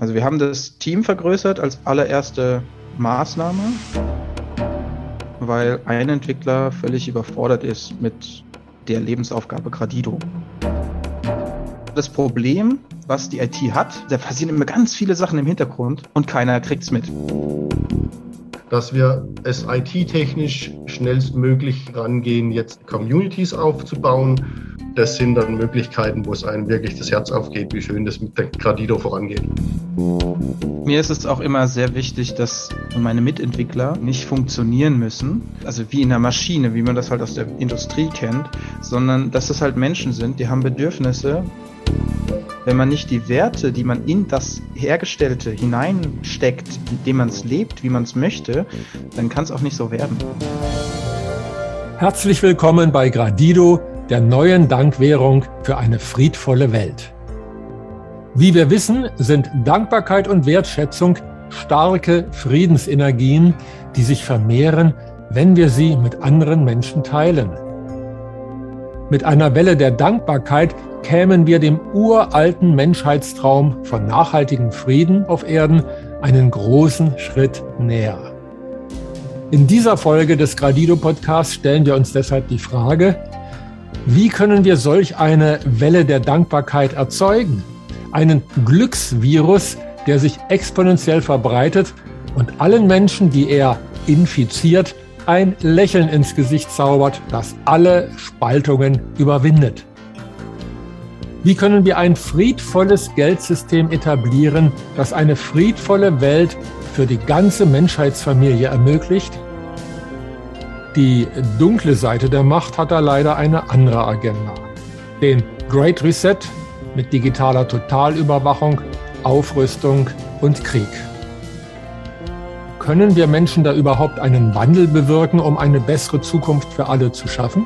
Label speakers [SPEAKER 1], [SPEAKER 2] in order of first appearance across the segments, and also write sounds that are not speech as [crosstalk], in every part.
[SPEAKER 1] Also wir haben das Team vergrößert als allererste Maßnahme, weil ein Entwickler völlig überfordert ist mit der Lebensaufgabe Gradido. Das Problem, was die IT hat, da passieren immer ganz viele Sachen im Hintergrund und keiner kriegt es mit.
[SPEAKER 2] Dass wir es IT-technisch schnellstmöglich rangehen, jetzt Communities aufzubauen, das sind dann Möglichkeiten, wo es einem wirklich das Herz aufgeht, wie schön das mit der Gradido vorangeht.
[SPEAKER 1] Mir ist es auch immer sehr wichtig, dass meine Mitentwickler nicht funktionieren müssen, also wie in der Maschine, wie man das halt aus der Industrie kennt, sondern dass es halt Menschen sind, die haben Bedürfnisse. Wenn man nicht die Werte, die man in das Hergestellte hineinsteckt, indem man es lebt, wie man es möchte, dann kann es auch nicht so werden.
[SPEAKER 3] Herzlich willkommen bei Gradido, der neuen Dankwährung für eine friedvolle Welt. Wie wir wissen, sind Dankbarkeit und Wertschätzung starke Friedensenergien, die sich vermehren, wenn wir sie mit anderen Menschen teilen. Mit einer Welle der Dankbarkeit kämen wir dem uralten Menschheitstraum von nachhaltigem Frieden auf Erden einen großen Schritt näher. In dieser Folge des Gradido Podcasts stellen wir uns deshalb die Frage, wie können wir solch eine Welle der Dankbarkeit erzeugen? Einen Glücksvirus, der sich exponentiell verbreitet und allen Menschen, die er infiziert, ein Lächeln ins Gesicht zaubert, das alle Spaltungen überwindet. Wie können wir ein friedvolles Geldsystem etablieren, das eine friedvolle Welt für die ganze Menschheitsfamilie ermöglicht? Die dunkle Seite der Macht hat da leider eine andere Agenda. Den Great Reset mit digitaler Totalüberwachung, Aufrüstung und Krieg. Können wir Menschen da überhaupt einen Wandel bewirken, um eine bessere Zukunft für alle zu schaffen?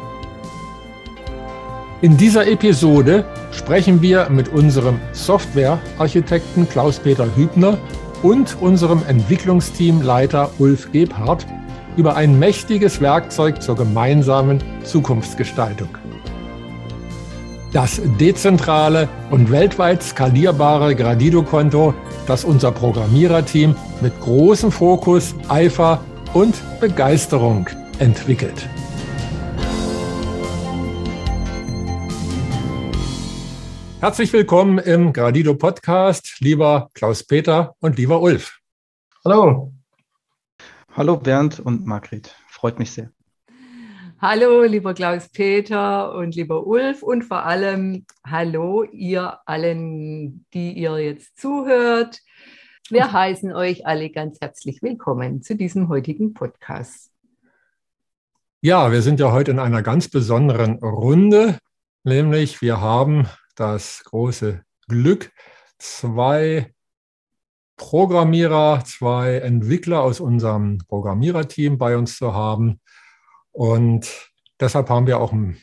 [SPEAKER 3] In dieser Episode sprechen wir mit unserem Softwarearchitekten Klaus-Peter Hübner und unserem Entwicklungsteamleiter Ulf Gebhardt über ein mächtiges Werkzeug zur gemeinsamen Zukunftsgestaltung. Das dezentrale und weltweit skalierbare Gradido-Konto, das unser Programmiererteam mit großem Fokus, Eifer und Begeisterung entwickelt. Herzlich willkommen im Gradido Podcast, lieber Klaus-Peter und lieber Ulf.
[SPEAKER 1] Hallo. Hallo Bernd und Margret, freut mich sehr.
[SPEAKER 4] Hallo, lieber Klaus-Peter und lieber Ulf und vor allem hallo ihr allen, die ihr jetzt zuhört. Wir heißen euch alle ganz herzlich willkommen zu diesem heutigen Podcast.
[SPEAKER 3] Ja, wir sind ja heute in einer ganz besonderen Runde, nämlich wir haben das große Glück, zwei Programmierer, zwei Entwickler aus unserem Programmiererteam bei uns zu haben. Und deshalb haben wir auch ein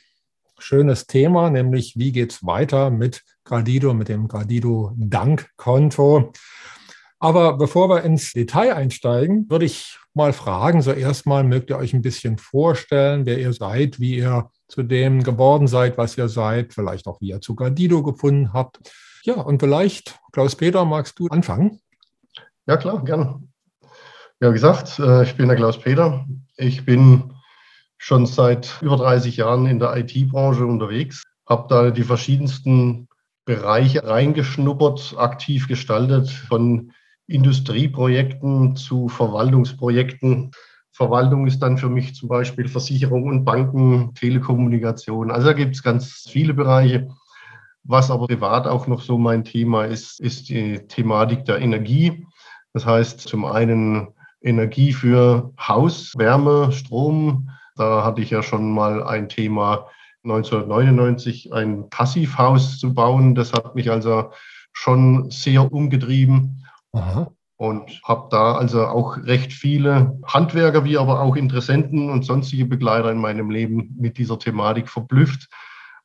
[SPEAKER 3] schönes Thema, nämlich wie geht es weiter mit Gradido, mit dem Gradido Dankkonto. Aber bevor wir ins Detail einsteigen, würde ich mal fragen, so erstmal mögt ihr euch ein bisschen vorstellen, wer ihr seid, wie ihr zu dem geworden seid, was ihr seid, vielleicht auch wie ihr zu Gradido gefunden habt. Ja, und vielleicht, Klaus-Peter, magst du anfangen?
[SPEAKER 2] Ja, klar, gerne. Ja, wie gesagt, äh, ich bin der Klaus-Peter. Ich bin schon seit über 30 Jahren in der IT-Branche unterwegs, habe da die verschiedensten Bereiche reingeschnuppert, aktiv gestaltet, von Industrieprojekten zu Verwaltungsprojekten. Verwaltung ist dann für mich zum Beispiel Versicherung und Banken, Telekommunikation. Also da gibt es ganz viele Bereiche. Was aber privat auch noch so mein Thema ist, ist die Thematik der Energie. Das heißt zum einen Energie für Haus, Wärme, Strom. Da hatte ich ja schon mal ein Thema 1999, ein Passivhaus zu bauen. Das hat mich also schon sehr umgetrieben. Aha. Und habe da also auch recht viele Handwerker wie aber auch Interessenten und sonstige Begleiter in meinem Leben mit dieser Thematik verblüfft.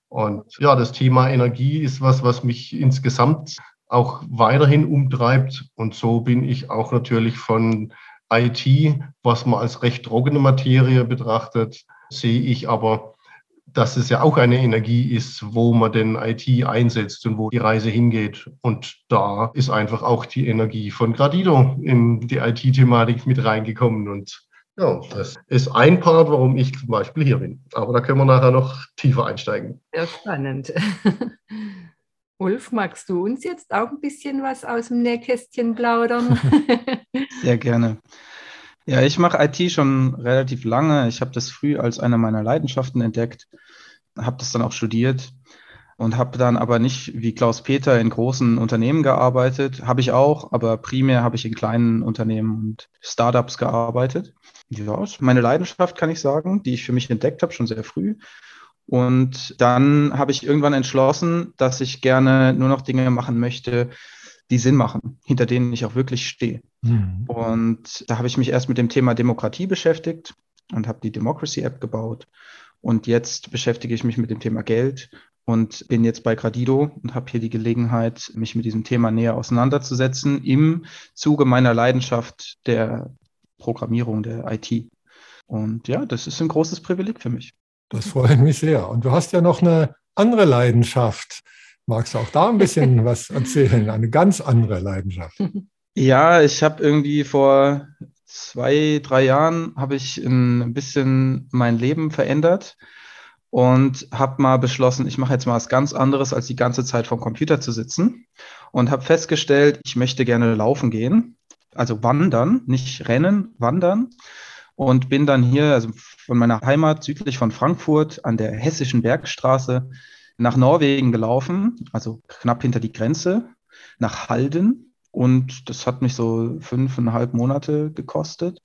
[SPEAKER 2] Und ja, das Thema Energie ist was, was mich insgesamt auch weiterhin umtreibt. Und so bin ich auch natürlich von IT, was man als recht trockene Materie betrachtet, sehe ich aber dass es ja auch eine Energie ist, wo man den IT einsetzt und wo die Reise hingeht. Und da ist einfach auch die Energie von Gradido in die IT-Thematik mit reingekommen. Und ja, das ist ein Part, warum ich zum Beispiel hier bin. Aber da können wir nachher noch tiefer einsteigen.
[SPEAKER 4] Sehr spannend. [laughs] Ulf, magst du uns jetzt auch ein bisschen was aus dem Nähkästchen plaudern? [laughs]
[SPEAKER 1] Sehr gerne. Ja, ich mache IT schon relativ lange. Ich habe das früh als eine meiner Leidenschaften entdeckt, habe das dann auch studiert und habe dann aber nicht wie Klaus Peter in großen Unternehmen gearbeitet. Habe ich auch, aber primär habe ich in kleinen Unternehmen und Startups gearbeitet. Ja, meine Leidenschaft, kann ich sagen, die ich für mich entdeckt habe, schon sehr früh. Und dann habe ich irgendwann entschlossen, dass ich gerne nur noch Dinge machen möchte, die Sinn machen, hinter denen ich auch wirklich stehe. Mhm. Und da habe ich mich erst mit dem Thema Demokratie beschäftigt und habe die Democracy App gebaut. Und jetzt beschäftige ich mich mit dem Thema Geld und bin jetzt bei Gradido und habe hier die Gelegenheit, mich mit diesem Thema näher auseinanderzusetzen im Zuge meiner Leidenschaft der Programmierung der IT. Und ja, das ist ein großes Privileg für mich.
[SPEAKER 3] Das freut mich sehr. Und du hast ja noch eine andere Leidenschaft. Magst du auch da ein bisschen [laughs] was erzählen? Eine ganz andere Leidenschaft.
[SPEAKER 1] Ja, ich habe irgendwie vor zwei, drei Jahren habe ich ein bisschen mein Leben verändert und habe mal beschlossen, ich mache jetzt mal was ganz anderes, als die ganze Zeit vom Computer zu sitzen und habe festgestellt, ich möchte gerne laufen gehen, also wandern, nicht rennen, wandern und bin dann hier, also von meiner Heimat südlich von Frankfurt an der Hessischen Bergstraße nach Norwegen gelaufen, also knapp hinter die Grenze, nach Halden. Und das hat mich so fünfeinhalb Monate gekostet.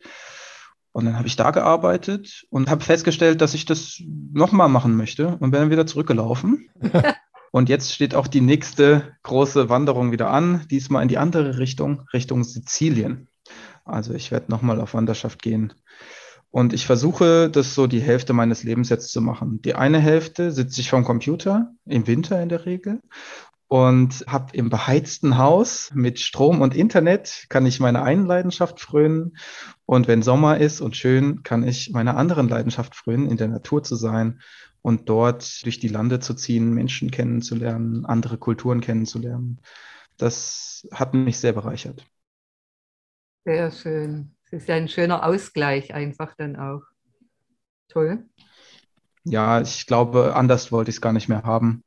[SPEAKER 1] Und dann habe ich da gearbeitet und habe festgestellt, dass ich das nochmal machen möchte und bin dann wieder zurückgelaufen. [laughs] und jetzt steht auch die nächste große Wanderung wieder an, diesmal in die andere Richtung, Richtung Sizilien. Also ich werde nochmal auf Wanderschaft gehen und ich versuche, das so die Hälfte meines Lebens jetzt zu machen. Die eine Hälfte sitze ich vom Computer, im Winter in der Regel, und habe im beheizten Haus mit Strom und Internet kann ich meine einen Leidenschaft frönen. Und wenn Sommer ist und schön, kann ich meiner anderen Leidenschaft frönen, in der Natur zu sein und dort durch die Lande zu ziehen, Menschen kennenzulernen, andere Kulturen kennenzulernen. Das hat mich sehr bereichert.
[SPEAKER 4] Sehr schön. Das ist ja ein schöner Ausgleich einfach dann auch. Toll.
[SPEAKER 1] Ja, ich glaube, anders wollte ich es gar nicht mehr haben.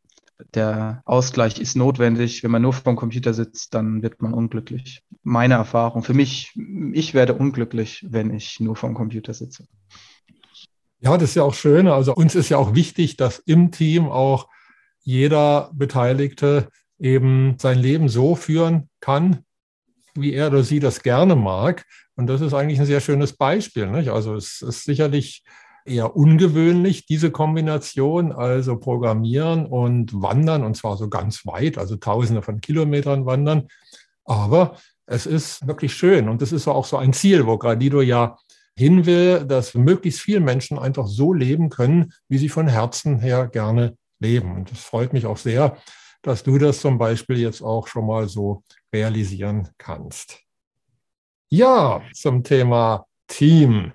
[SPEAKER 1] Der Ausgleich ist notwendig. Wenn man nur vom Computer sitzt, dann wird man unglücklich. Meine Erfahrung. Für mich, ich werde unglücklich, wenn ich nur vom Computer sitze.
[SPEAKER 3] Ja, das ist ja auch schön. Also uns ist ja auch wichtig, dass im Team auch jeder Beteiligte eben sein Leben so führen kann, wie er oder sie das gerne mag. Und das ist eigentlich ein sehr schönes Beispiel. Nicht? Also es ist sicherlich eher ungewöhnlich, diese Kombination, also Programmieren und Wandern, und zwar so ganz weit, also Tausende von Kilometern wandern. Aber es ist wirklich schön und das ist auch so ein Ziel, wo Gradido ja hin will, dass möglichst viele Menschen einfach so leben können, wie sie von Herzen her gerne leben. Und das freut mich auch sehr, dass du das zum Beispiel jetzt auch schon mal so realisieren kannst. Ja, zum Thema Team.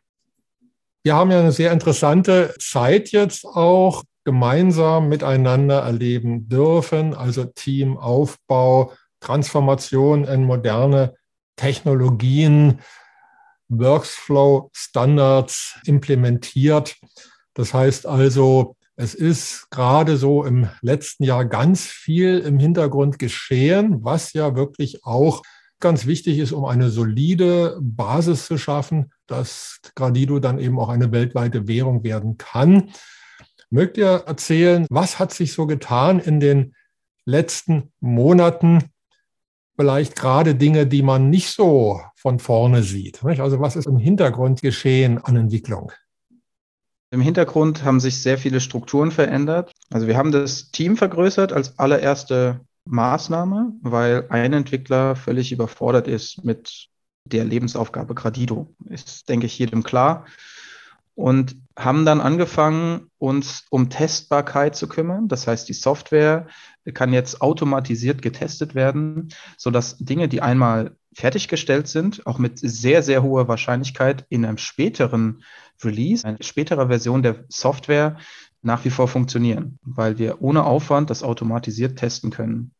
[SPEAKER 3] Wir haben ja eine sehr interessante Zeit jetzt auch gemeinsam miteinander erleben dürfen, also Teamaufbau, Transformation in moderne Technologien, Workflow Standards implementiert. Das heißt also, es ist gerade so im letzten Jahr ganz viel im Hintergrund geschehen, was ja wirklich auch ganz wichtig ist, um eine solide Basis zu schaffen, dass Gradido dann eben auch eine weltweite Währung werden kann. Mögt ihr erzählen, was hat sich so getan in den letzten Monaten? Vielleicht gerade Dinge, die man nicht so von vorne sieht. Also was ist im Hintergrund geschehen an Entwicklung?
[SPEAKER 1] Im Hintergrund haben sich sehr viele Strukturen verändert. Also wir haben das Team vergrößert als allererste Maßnahme, weil ein Entwickler völlig überfordert ist mit der Lebensaufgabe Gradido. Ist, denke ich, jedem klar. Und haben dann angefangen, uns um Testbarkeit zu kümmern. Das heißt, die Software kann jetzt automatisiert getestet werden, sodass Dinge, die einmal fertiggestellt sind, auch mit sehr, sehr hoher Wahrscheinlichkeit in einem späteren Release, einer späterer Version der Software nach wie vor funktionieren, weil wir ohne Aufwand das automatisiert testen können.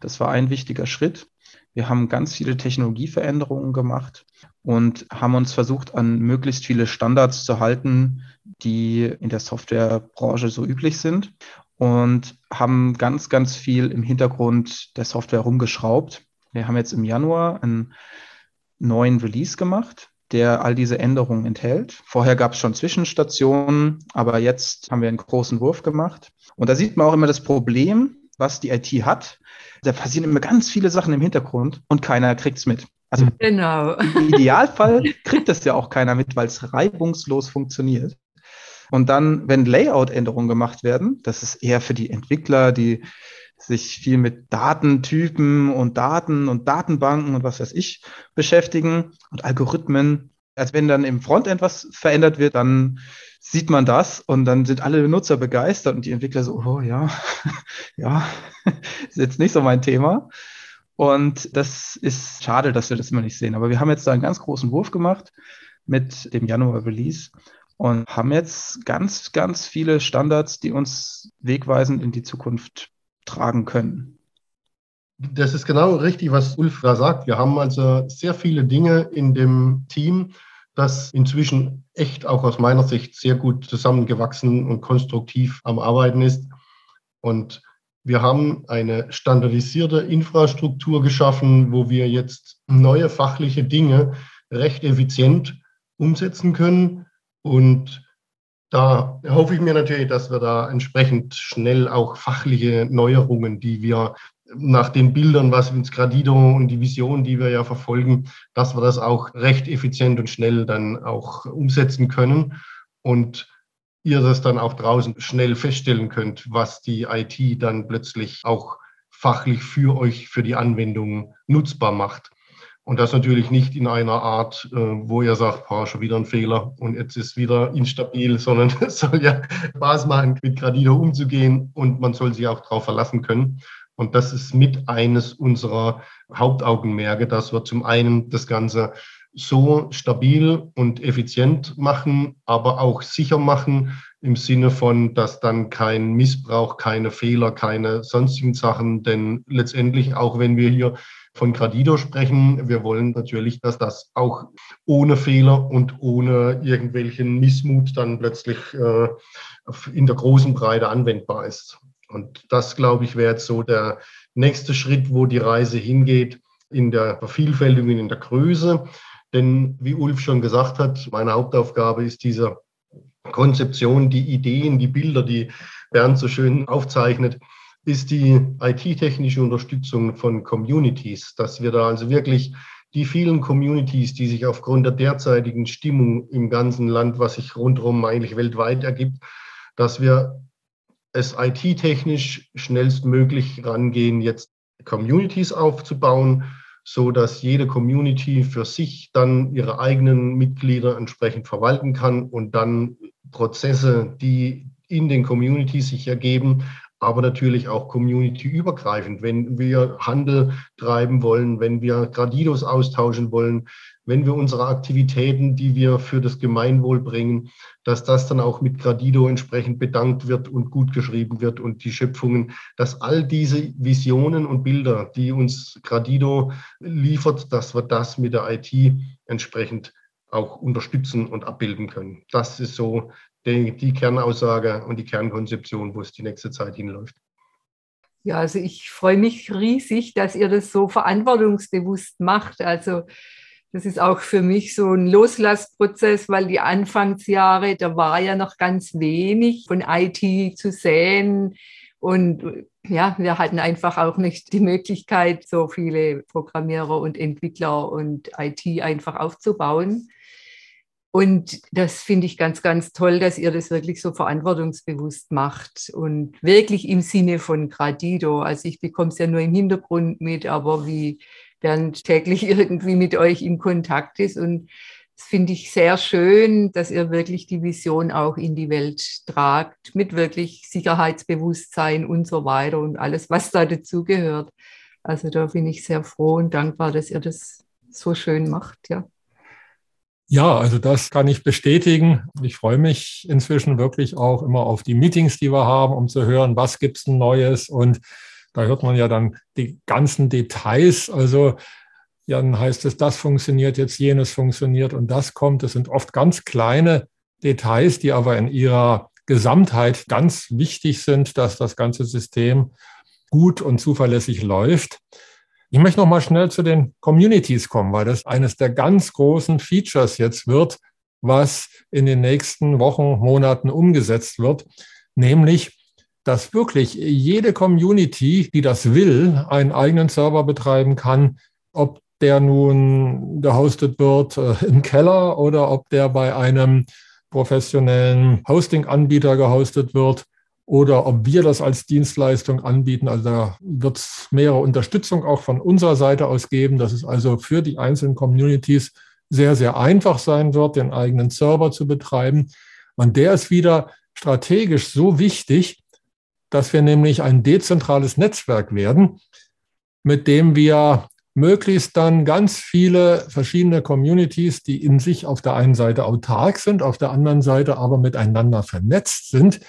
[SPEAKER 1] Das war ein wichtiger Schritt. Wir haben ganz viele Technologieveränderungen gemacht und haben uns versucht, an möglichst viele Standards zu halten, die in der Softwarebranche so üblich sind und haben ganz, ganz viel im Hintergrund der Software rumgeschraubt. Wir haben jetzt im Januar einen neuen Release gemacht, der all diese Änderungen enthält. Vorher gab es schon Zwischenstationen, aber jetzt haben wir einen großen Wurf gemacht. Und da sieht man auch immer das Problem, was die IT hat. Da passieren immer ganz viele Sachen im Hintergrund und keiner kriegt es mit. Also genau. im Idealfall [laughs] kriegt das ja auch keiner mit, weil es reibungslos funktioniert. Und dann, wenn Layout-Änderungen gemacht werden, das ist eher für die Entwickler, die sich viel mit Datentypen und Daten und Datenbanken und was weiß ich beschäftigen und Algorithmen. Als wenn dann im Frontend was verändert wird, dann sieht man das und dann sind alle Nutzer begeistert und die Entwickler so, oh ja, [laughs] ja, [laughs] ist jetzt nicht so mein Thema. Und das ist schade, dass wir das immer nicht sehen. Aber wir haben jetzt da einen ganz großen Wurf gemacht mit dem Januar-Release und haben jetzt ganz, ganz viele Standards, die uns wegweisend in die Zukunft tragen können.
[SPEAKER 2] Das ist genau richtig, was Ulf da sagt. Wir haben also sehr viele Dinge in dem Team, das inzwischen echt auch aus meiner Sicht sehr gut zusammengewachsen und konstruktiv am Arbeiten ist. Und wir haben eine standardisierte Infrastruktur geschaffen, wo wir jetzt neue fachliche Dinge recht effizient umsetzen können und da hoffe ich mir natürlich, dass wir da entsprechend schnell auch fachliche Neuerungen, die wir nach den Bildern, was uns Gradido und die Vision, die wir ja verfolgen, dass wir das auch recht effizient und schnell dann auch umsetzen können und ihr das dann auch draußen schnell feststellen könnt, was die IT dann plötzlich auch fachlich für euch, für die Anwendung nutzbar macht. Und das natürlich nicht in einer Art, äh, wo ihr sagt, boah, schon wieder ein Fehler und jetzt ist wieder instabil, sondern [laughs] es soll ja Spaß machen, mit Gradido umzugehen und man soll sich auch darauf verlassen können. Und das ist mit eines unserer Hauptaugenmerke, dass wir zum einen das Ganze so stabil und effizient machen, aber auch sicher machen im Sinne von, dass dann kein Missbrauch, keine Fehler, keine sonstigen Sachen, denn letztendlich, auch wenn wir hier von Gradido sprechen. Wir wollen natürlich, dass das auch ohne Fehler und ohne irgendwelchen Missmut dann plötzlich äh, in der großen Breite anwendbar ist. Und das, glaube ich, wäre jetzt so der nächste Schritt, wo die Reise hingeht in der Vervielfältigung, in der Größe. Denn wie Ulf schon gesagt hat, meine Hauptaufgabe ist diese Konzeption, die Ideen, die Bilder, die Bernd so schön aufzeichnet, ist die IT-technische Unterstützung von Communities, dass wir da also wirklich die vielen Communities, die sich aufgrund der derzeitigen Stimmung im ganzen Land, was sich rundherum eigentlich weltweit ergibt, dass wir es IT-technisch schnellstmöglich rangehen, jetzt Communities aufzubauen, so dass jede Community für sich dann ihre eigenen Mitglieder entsprechend verwalten kann und dann Prozesse, die in den Communities sich ergeben, aber natürlich auch community-übergreifend. Wenn wir Handel treiben wollen, wenn wir Gradidos austauschen wollen, wenn wir unsere Aktivitäten, die wir für das Gemeinwohl bringen, dass das dann auch mit Gradido entsprechend bedankt wird und gut geschrieben wird und die Schöpfungen, dass all diese Visionen und Bilder, die uns Gradido liefert, dass wir das mit der IT entsprechend auch unterstützen und abbilden können. Das ist so die, die Kernaussage und die Kernkonzeption, wo es die nächste Zeit hinläuft.
[SPEAKER 4] Ja, also ich freue mich riesig, dass ihr das so verantwortungsbewusst macht. Also das ist auch für mich so ein Loslassprozess, weil die Anfangsjahre, da war ja noch ganz wenig von IT zu sehen. Und ja, wir hatten einfach auch nicht die Möglichkeit, so viele Programmierer und Entwickler und IT einfach aufzubauen. Und das finde ich ganz, ganz toll, dass ihr das wirklich so verantwortungsbewusst macht und wirklich im Sinne von Gradido. Also ich bekomme es ja nur im Hintergrund mit, aber wie Bernd täglich [laughs] irgendwie mit euch in Kontakt ist. Und das finde ich sehr schön, dass ihr wirklich die Vision auch in die Welt tragt, mit wirklich Sicherheitsbewusstsein und so weiter und alles, was da dazugehört. Also da bin ich sehr froh und dankbar, dass ihr das so schön macht, ja.
[SPEAKER 3] Ja, also das kann ich bestätigen. Ich freue mich inzwischen wirklich auch immer auf die Meetings, die wir haben, um zu hören, was gibt's denn Neues. Und da hört man ja dann die ganzen Details. Also dann heißt es, das funktioniert jetzt, jenes funktioniert und das kommt. Das sind oft ganz kleine Details, die aber in ihrer Gesamtheit ganz wichtig sind, dass das ganze System gut und zuverlässig läuft. Ich möchte noch mal schnell zu den Communities kommen, weil das eines der ganz großen Features jetzt wird, was in den nächsten Wochen, Monaten umgesetzt wird, nämlich dass wirklich jede Community, die das will, einen eigenen Server betreiben kann, ob der nun gehostet wird äh, im Keller oder ob der bei einem professionellen Hosting-Anbieter gehostet wird oder ob wir das als Dienstleistung anbieten. Also da wird es mehrere Unterstützung auch von unserer Seite aus geben, dass es also für die einzelnen Communities sehr, sehr einfach sein wird, den eigenen Server zu betreiben. Und der ist wieder strategisch so wichtig, dass wir nämlich ein dezentrales Netzwerk werden, mit dem wir möglichst dann ganz viele verschiedene Communities, die in sich auf der einen Seite autark sind, auf der anderen Seite aber miteinander vernetzt sind,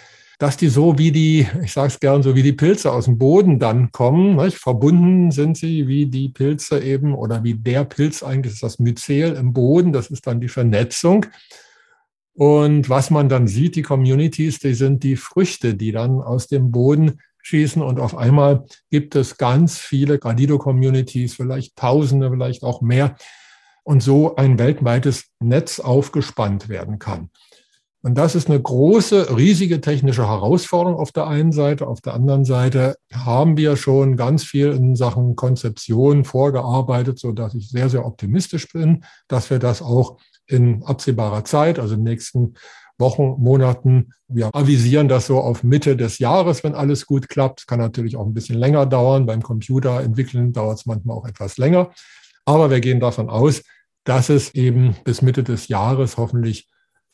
[SPEAKER 3] dass die so wie die, ich sage es gern, so wie die Pilze aus dem Boden dann kommen. Nicht? Verbunden sind sie wie die Pilze eben oder wie der Pilz eigentlich ist das Myzel im Boden. Das ist dann die Vernetzung. Und was man dann sieht, die Communities, die sind die Früchte, die dann aus dem Boden schießen. Und auf einmal gibt es ganz viele Gradido-Communities, vielleicht Tausende, vielleicht auch mehr. Und so ein weltweites Netz aufgespannt werden kann. Und das ist eine große, riesige technische Herausforderung auf der einen Seite. Auf der anderen Seite haben wir schon ganz viel in Sachen Konzeption vorgearbeitet, so dass ich sehr, sehr optimistisch bin, dass wir das auch in absehbarer Zeit, also in den nächsten Wochen, Monaten, wir avisieren das so auf Mitte des Jahres, wenn alles gut klappt. Es kann natürlich auch ein bisschen länger dauern. Beim Computer entwickeln dauert es manchmal auch etwas länger. Aber wir gehen davon aus, dass es eben bis Mitte des Jahres hoffentlich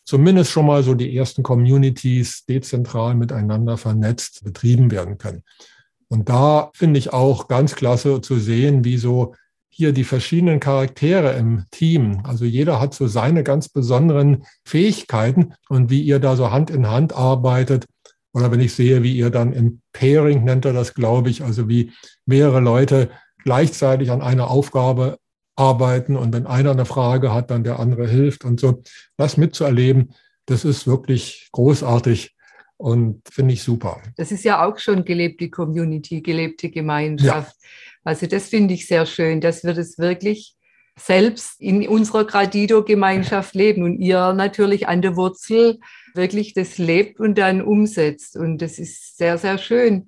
[SPEAKER 3] zumindest schon mal so die ersten Communities dezentral miteinander vernetzt betrieben werden können. Und da finde ich auch ganz klasse zu sehen, wie so hier die verschiedenen Charaktere im Team, also jeder hat so seine ganz besonderen Fähigkeiten und wie ihr da so Hand in Hand arbeitet. Oder wenn ich sehe, wie ihr dann im Pairing nennt er das, glaube ich, also wie mehrere Leute gleichzeitig an einer Aufgabe arbeiten und wenn einer eine Frage hat, dann der andere hilft und so. Das mitzuerleben, das ist wirklich großartig und finde ich super.
[SPEAKER 4] Das ist ja auch schon gelebte Community, gelebte Gemeinschaft. Ja. Also das finde ich sehr schön, dass wir das wirklich selbst in unserer Gradido-Gemeinschaft leben und ihr natürlich an der Wurzel wirklich das lebt und dann umsetzt. Und das ist sehr, sehr schön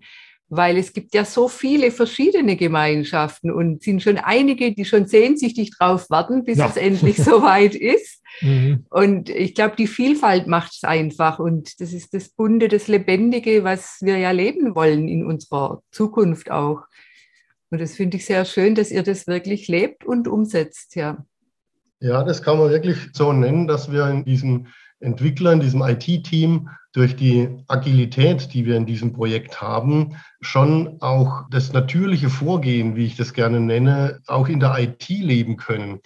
[SPEAKER 4] weil es gibt ja so viele verschiedene Gemeinschaften und sind schon einige, die schon sehnsüchtig drauf warten, bis ja. es endlich [laughs] soweit ist. Mhm. Und ich glaube, die Vielfalt macht es einfach und das ist das Bunte, das Lebendige, was wir ja leben wollen in unserer Zukunft auch. Und das finde ich sehr schön, dass ihr das wirklich lebt und umsetzt, ja.
[SPEAKER 2] Ja, das kann man wirklich so nennen, dass wir in diesem Entwickler, in diesem IT-Team durch die Agilität, die wir in diesem Projekt haben, schon auch das natürliche Vorgehen, wie ich das gerne nenne, auch in der IT leben können.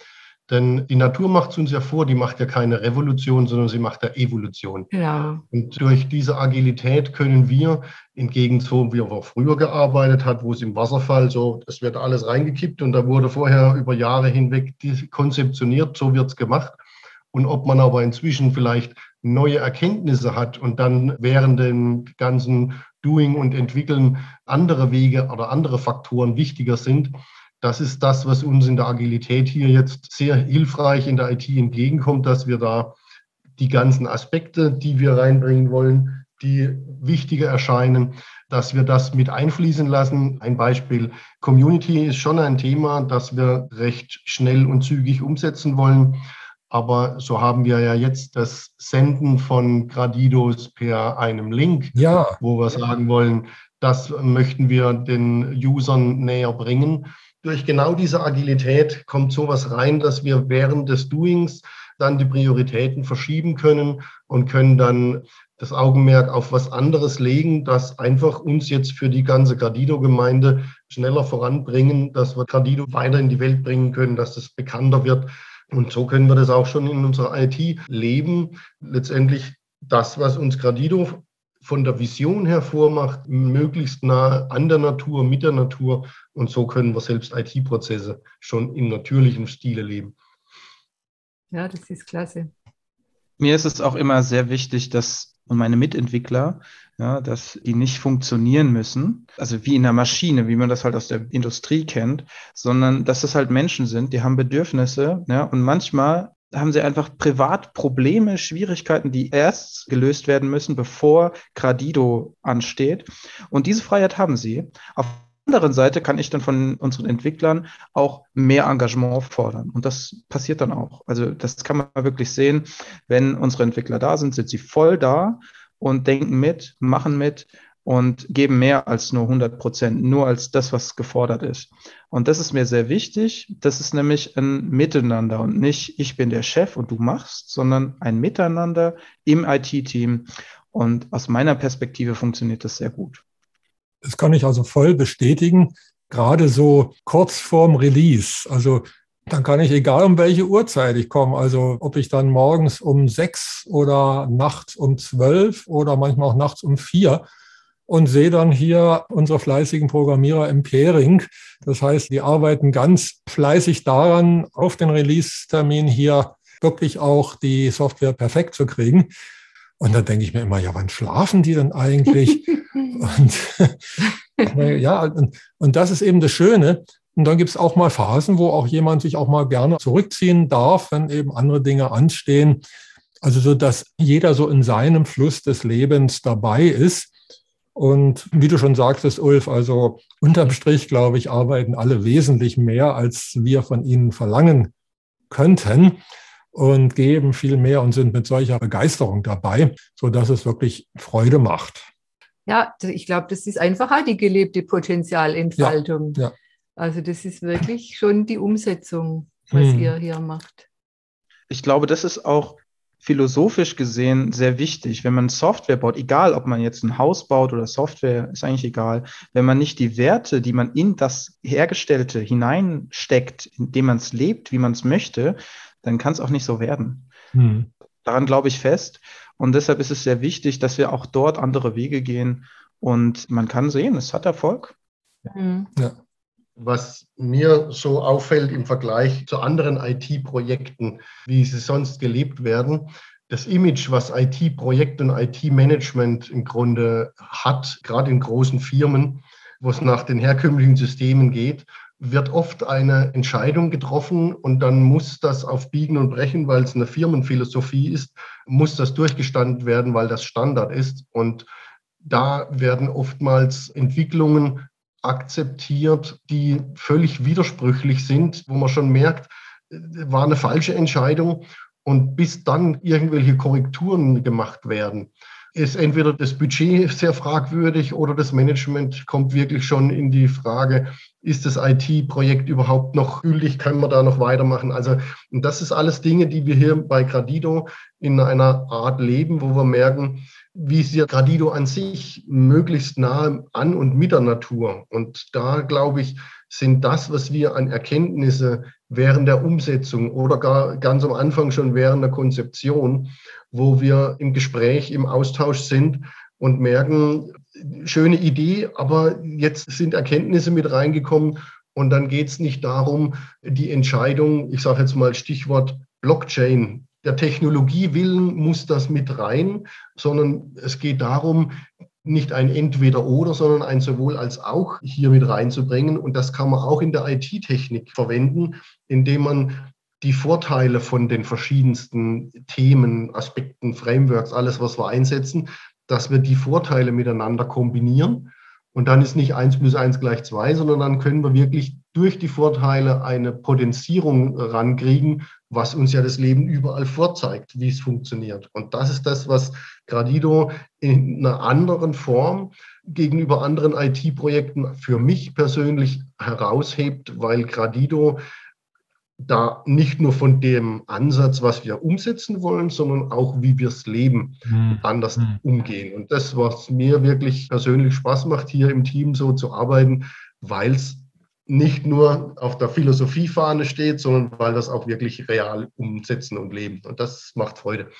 [SPEAKER 2] Denn die Natur macht es uns ja vor, die macht ja keine Revolution, sondern sie macht ja Evolution. Ja. Und durch diese Agilität können wir, im Gegenzug, wie er früher gearbeitet hat, wo es im Wasserfall so, es wird alles reingekippt und da wurde vorher über Jahre hinweg konzeptioniert, so wird es gemacht. Und ob man aber inzwischen vielleicht neue Erkenntnisse hat und dann während dem ganzen Doing und Entwickeln andere Wege oder andere Faktoren wichtiger sind. Das ist das, was uns in der Agilität hier jetzt sehr hilfreich in der IT entgegenkommt, dass wir da die ganzen Aspekte, die wir reinbringen wollen, die wichtiger erscheinen, dass wir das mit einfließen lassen. Ein Beispiel, Community ist schon ein Thema, das wir recht schnell und zügig umsetzen wollen. Aber so haben wir ja jetzt das Senden von Gradidos per einem Link, ja. wo wir sagen wollen, das möchten wir den Usern näher bringen. Durch genau diese Agilität kommt sowas rein, dass wir während des Doings dann die Prioritäten verschieben können und können dann das Augenmerk auf was anderes legen, das einfach uns jetzt für die ganze Gradido-Gemeinde schneller voranbringen, dass wir Gradido weiter in die Welt bringen können, dass es bekannter wird, Und so können wir das auch schon in unserer IT leben. Letztendlich das, was uns Gradido von der Vision hervormacht, möglichst nah an der Natur, mit der Natur. Und so können wir selbst IT-Prozesse schon im natürlichen Stile leben.
[SPEAKER 4] Ja, das ist klasse.
[SPEAKER 1] Mir ist es auch immer sehr wichtig, dass und meine Mitentwickler, ja, dass die nicht funktionieren müssen, also wie in einer Maschine, wie man das halt aus der Industrie kennt, sondern dass es halt Menschen sind, die haben Bedürfnisse, ja, und manchmal haben sie einfach Privatprobleme, Schwierigkeiten, die erst gelöst werden müssen, bevor Gradido ansteht. Und diese Freiheit haben sie. Auf der anderen Seite kann ich dann von unseren Entwicklern auch mehr Engagement fordern. Und das passiert dann auch. Also das kann man wirklich sehen. Wenn unsere Entwickler da sind, sind sie voll da und denken mit, machen mit und geben mehr als nur 100 Prozent, nur als das, was gefordert ist. Und das ist mir sehr wichtig. Das ist nämlich ein Miteinander und nicht ich bin der Chef und du machst, sondern ein Miteinander im IT-Team. Und aus meiner Perspektive funktioniert das sehr gut.
[SPEAKER 3] Das kann ich also voll bestätigen. Gerade so kurz vorm Release. Also dann kann ich, egal um welche Uhrzeit ich komme, also ob ich dann morgens um sechs oder nachts um zwölf oder manchmal auch nachts um vier und sehe dann hier unsere fleißigen Programmierer im Pairing. Das heißt, die arbeiten ganz fleißig daran, auf den Release-Termin hier wirklich auch die Software perfekt zu kriegen. Und dann denke ich mir immer, ja, wann schlafen die denn eigentlich? [laughs] und [laughs] ja, und, und das ist eben das Schöne. Und dann gibt es auch mal Phasen, wo auch jemand sich auch mal gerne zurückziehen darf, wenn eben andere Dinge anstehen. Also so, dass jeder so in seinem Fluss des Lebens dabei ist. Und wie du schon sagtest, Ulf, also unterm Strich, glaube ich, arbeiten alle wesentlich mehr, als wir von ihnen verlangen könnten und geben viel mehr und sind mit solcher Begeisterung dabei, so dass es wirklich Freude macht.
[SPEAKER 4] Ja, ich glaube, das ist einfach auch die gelebte Potenzialentfaltung. Ja, ja. Also das ist wirklich schon die Umsetzung, was hm. ihr hier macht.
[SPEAKER 1] Ich glaube, das ist auch philosophisch gesehen sehr wichtig. Wenn man Software baut, egal ob man jetzt ein Haus baut oder Software, ist eigentlich egal. Wenn man nicht die Werte, die man in das Hergestellte hineinsteckt, indem man es lebt, wie man es möchte, dann kann es auch nicht so werden. Hm. Daran glaube ich fest. Und deshalb ist es sehr wichtig, dass wir auch dort andere Wege gehen. Und man kann sehen, es hat Erfolg.
[SPEAKER 2] Mhm. Ja. Was mir so auffällt im Vergleich zu anderen IT-Projekten, wie sie sonst gelebt werden, das Image, was IT-Projekt und IT-Management im Grunde hat, gerade in großen Firmen, wo es nach den herkömmlichen Systemen geht, wird oft eine Entscheidung getroffen und dann muss das auf Biegen und Brechen, weil es eine Firmenphilosophie ist, muss das durchgestanden werden, weil das Standard ist. Und da werden oftmals Entwicklungen akzeptiert, die völlig widersprüchlich sind, wo man schon merkt, war eine falsche Entscheidung. Und bis dann irgendwelche Korrekturen gemacht werden, ist entweder das Budget sehr fragwürdig oder das Management kommt wirklich schon in die Frage, ist das IT-Projekt überhaupt noch gültig, können wir da noch weitermachen? Also das ist alles Dinge, die wir hier bei Gradido in einer Art leben, wo wir merken, wie ist ja Gradido an sich möglichst nah an und mit der Natur. Und da, glaube ich, sind das, was wir an Erkenntnisse während der Umsetzung oder gar ganz am Anfang schon während der Konzeption, wo wir im Gespräch, im Austausch sind und merken, schöne Idee, aber jetzt sind Erkenntnisse mit reingekommen und dann geht es nicht darum, die Entscheidung, ich sage jetzt mal Stichwort Blockchain, der Technologie willen muss das mit rein, sondern es geht darum, nicht ein Entweder-Oder, sondern ein sowohl als auch hier mit reinzubringen. Und das kann man auch in der IT-Technik verwenden, indem man die Vorteile von den verschiedensten Themen, Aspekten, Frameworks, alles, was wir einsetzen, dass wir die Vorteile miteinander kombinieren. Und dann ist nicht eins plus eins gleich zwei, sondern dann können wir wirklich durch die Vorteile eine Potenzierung rankriegen, was uns ja das Leben überall vorzeigt, wie es funktioniert. Und das ist das, was Gradido in einer anderen Form gegenüber anderen IT-Projekten für mich persönlich heraushebt, weil Gradido da nicht nur von dem Ansatz, was wir umsetzen wollen, sondern auch, wie wir es leben, mhm. anders mhm. umgehen. Und das, was mir wirklich persönlich Spaß macht, hier im Team so zu arbeiten, weil es nicht nur auf der Philosophiefahne steht, sondern weil das auch wirklich real umsetzen und leben. Und das macht Freude.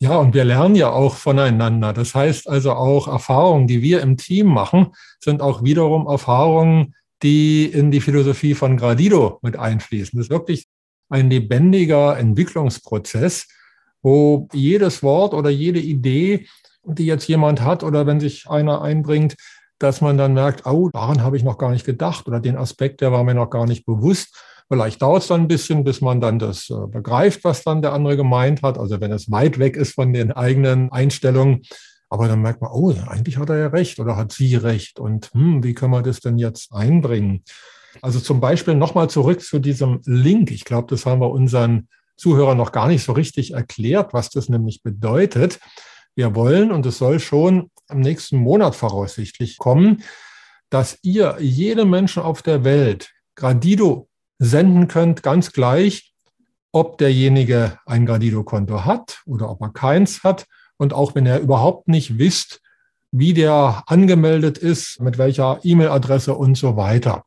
[SPEAKER 3] Ja, und wir lernen ja auch voneinander. Das heißt also auch Erfahrungen, die wir im Team machen, sind auch wiederum Erfahrungen, die in die Philosophie von Gradido mit einfließen. Das ist wirklich ein lebendiger Entwicklungsprozess, wo jedes Wort oder jede Idee, die jetzt jemand hat oder wenn sich einer einbringt, dass man dann merkt, oh, daran habe ich noch gar nicht gedacht oder den Aspekt, der war mir noch gar nicht bewusst. Vielleicht dauert es dann ein bisschen, bis man dann das äh, begreift, was dann der andere gemeint hat. Also wenn es weit weg ist von den eigenen Einstellungen. Aber dann merkt man, oh, eigentlich hat er ja recht oder hat sie recht. Und hm, wie können wir das denn jetzt einbringen? Also zum Beispiel nochmal zurück zu diesem Link. Ich glaube, das haben wir unseren Zuhörern noch gar nicht so richtig erklärt, was das nämlich bedeutet. Wir wollen, und es soll schon im nächsten Monat voraussichtlich kommen, dass ihr jedem Menschen auf der Welt Gradido senden könnt, ganz gleich, ob derjenige ein Gradido-Konto hat oder ob er keins hat. Und auch wenn er überhaupt nicht wisst, wie der angemeldet ist, mit welcher E-Mail-Adresse und so weiter.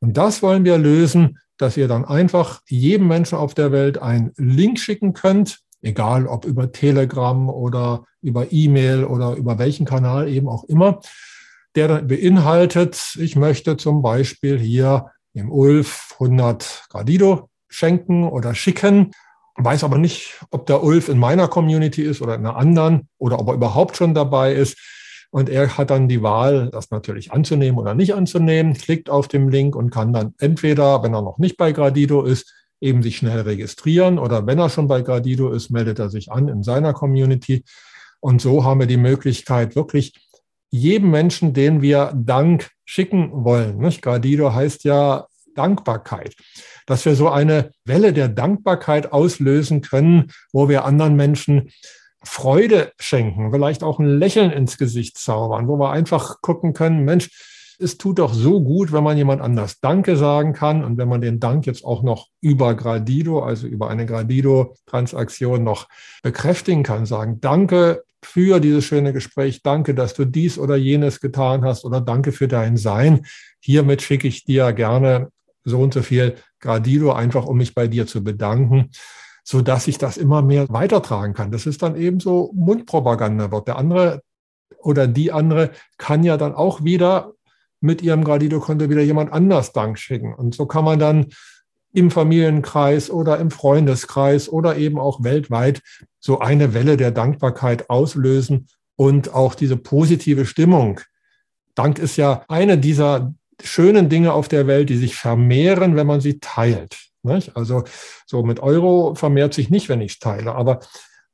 [SPEAKER 3] Und das wollen wir lösen, dass ihr dann einfach jedem Menschen auf der Welt einen Link schicken könnt, egal ob über Telegram oder über E-Mail oder über welchen Kanal eben auch immer, der dann beinhaltet, ich möchte zum Beispiel hier dem Ulf 100 Gradido schenken oder schicken, weiß aber nicht, ob der Ulf in meiner Community ist oder in einer anderen oder ob er überhaupt schon dabei ist. Und er hat dann die Wahl, das natürlich anzunehmen oder nicht anzunehmen, klickt auf den Link und kann dann entweder, wenn er noch nicht bei Gradido ist, eben sich schnell registrieren oder wenn er schon bei Gradido ist, meldet er sich an in seiner Community. Und so haben wir die Möglichkeit, wirklich jedem Menschen, den wir Dank schicken wollen. Nicht? Gradido heißt ja Dankbarkeit, dass wir so eine Welle der Dankbarkeit auslösen können, wo wir anderen Menschen Freude schenken, vielleicht auch ein Lächeln ins Gesicht zaubern, wo wir einfach gucken können, Mensch, es tut doch so gut, wenn man jemand anders Danke sagen kann und wenn man den Dank jetzt auch noch über Gradido, also über eine Gradido-Transaktion noch bekräftigen kann, sagen Danke für dieses schöne Gespräch, danke, dass du dies oder jenes getan hast oder danke für dein Sein. Hiermit schicke ich dir gerne so und so viel Gradido, einfach um mich bei dir zu bedanken so dass ich das immer mehr weitertragen kann. Das ist dann eben so Mundpropaganda wird. Der andere oder die andere kann ja dann auch wieder mit ihrem Gradido-Konto wieder jemand anders Dank schicken. Und so kann man dann im Familienkreis oder im Freundeskreis oder eben auch weltweit so eine Welle der Dankbarkeit auslösen und auch diese positive Stimmung. Dank ist ja eine dieser schönen Dinge auf der Welt, die sich vermehren, wenn man sie teilt. Nicht? Also so mit Euro vermehrt sich nicht, wenn ich es teile, aber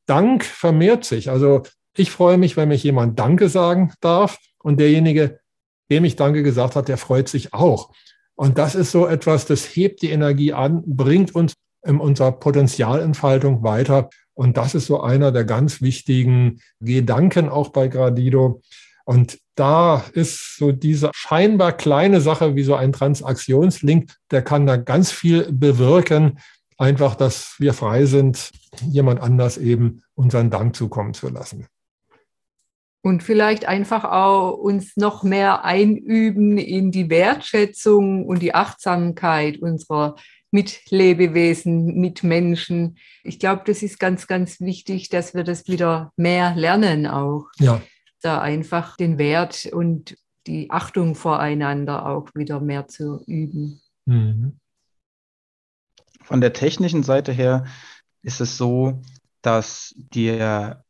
[SPEAKER 3] Dank vermehrt sich. Also ich freue mich, wenn mich jemand Danke sagen darf und derjenige, dem ich Danke gesagt hat, der freut sich auch. Und das ist so etwas, das hebt die Energie an, bringt uns in unserer Potenzialentfaltung weiter. Und das ist so einer der ganz wichtigen Gedanken auch bei Gradido. Und da ist so diese scheinbar kleine Sache wie so ein Transaktionslink, der kann da ganz viel bewirken. Einfach, dass wir frei sind, jemand anders eben unseren Dank zukommen zu lassen.
[SPEAKER 4] Und vielleicht einfach auch uns noch mehr einüben in die Wertschätzung und die Achtsamkeit unserer Mitlebewesen, Mitmenschen. Ich glaube, das ist ganz, ganz wichtig, dass wir das wieder mehr lernen auch.
[SPEAKER 3] Ja,
[SPEAKER 4] da einfach den Wert und die Achtung voreinander auch wieder mehr zu üben. Mhm.
[SPEAKER 1] Von der technischen Seite her ist es so, dass der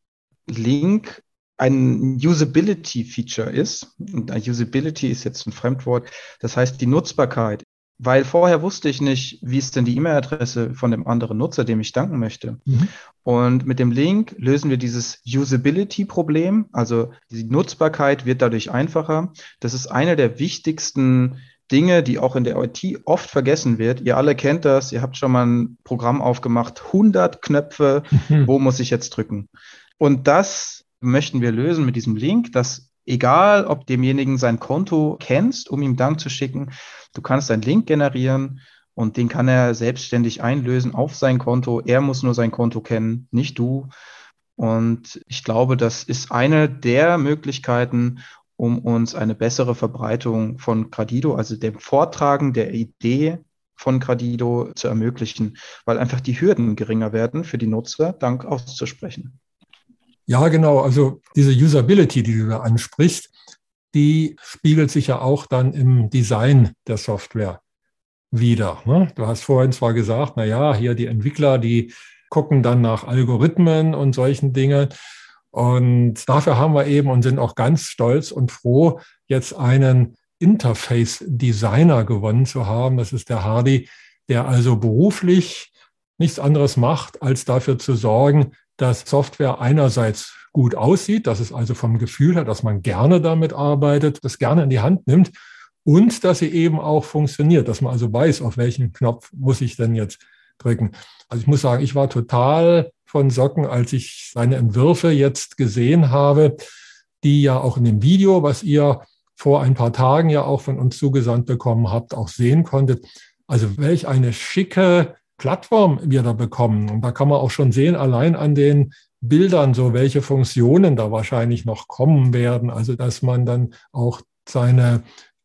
[SPEAKER 1] Link ein Usability-Feature ist. Und Usability ist jetzt ein Fremdwort. Das heißt, die Nutzbarkeit weil vorher wusste ich nicht, wie ist denn die E-Mail-Adresse von dem anderen Nutzer, dem ich danken möchte. Mhm. Und mit dem Link lösen wir dieses Usability-Problem, also die Nutzbarkeit wird dadurch einfacher. Das ist eine der wichtigsten Dinge, die auch in der IT oft vergessen wird. Ihr alle kennt das, ihr habt schon mal ein Programm aufgemacht, 100 Knöpfe, mhm. wo muss ich jetzt drücken? Und das möchten wir lösen mit diesem Link, dass egal, ob demjenigen sein Konto kennst, um ihm Dank zu schicken, Du kannst einen Link generieren und den kann er selbstständig einlösen auf sein Konto. Er muss nur sein Konto kennen, nicht du. Und ich glaube, das ist eine der Möglichkeiten, um uns eine bessere Verbreitung von Gradido, also dem Vortragen der Idee von Gradido zu ermöglichen, weil einfach die Hürden geringer werden für die Nutzer, Dank auszusprechen.
[SPEAKER 3] Ja, genau. Also diese Usability, die du da ansprichst, die spiegelt sich ja auch dann im Design der Software wieder. Ne? Du hast vorhin zwar gesagt, na ja, hier die Entwickler, die gucken dann nach Algorithmen und solchen Dingen. Und dafür haben wir eben und sind auch ganz stolz und froh, jetzt einen Interface-Designer gewonnen zu haben. Das ist der Hardy, der also beruflich nichts anderes macht, als dafür zu sorgen, dass Software einerseits gut aussieht, dass es also vom Gefühl her, dass man gerne damit arbeitet, das gerne in die Hand nimmt und dass sie eben auch funktioniert, dass man also weiß, auf welchen Knopf muss ich denn jetzt drücken. Also ich muss sagen, ich war total von Socken, als ich seine Entwürfe jetzt gesehen habe, die ja auch in dem Video, was ihr vor ein paar Tagen ja auch von uns zugesandt bekommen habt, auch sehen konntet. Also welch eine schicke Plattform wir da bekommen. Und da kann man auch schon sehen, allein an den Bildern, so welche Funktionen da wahrscheinlich noch kommen werden. Also dass man dann auch seine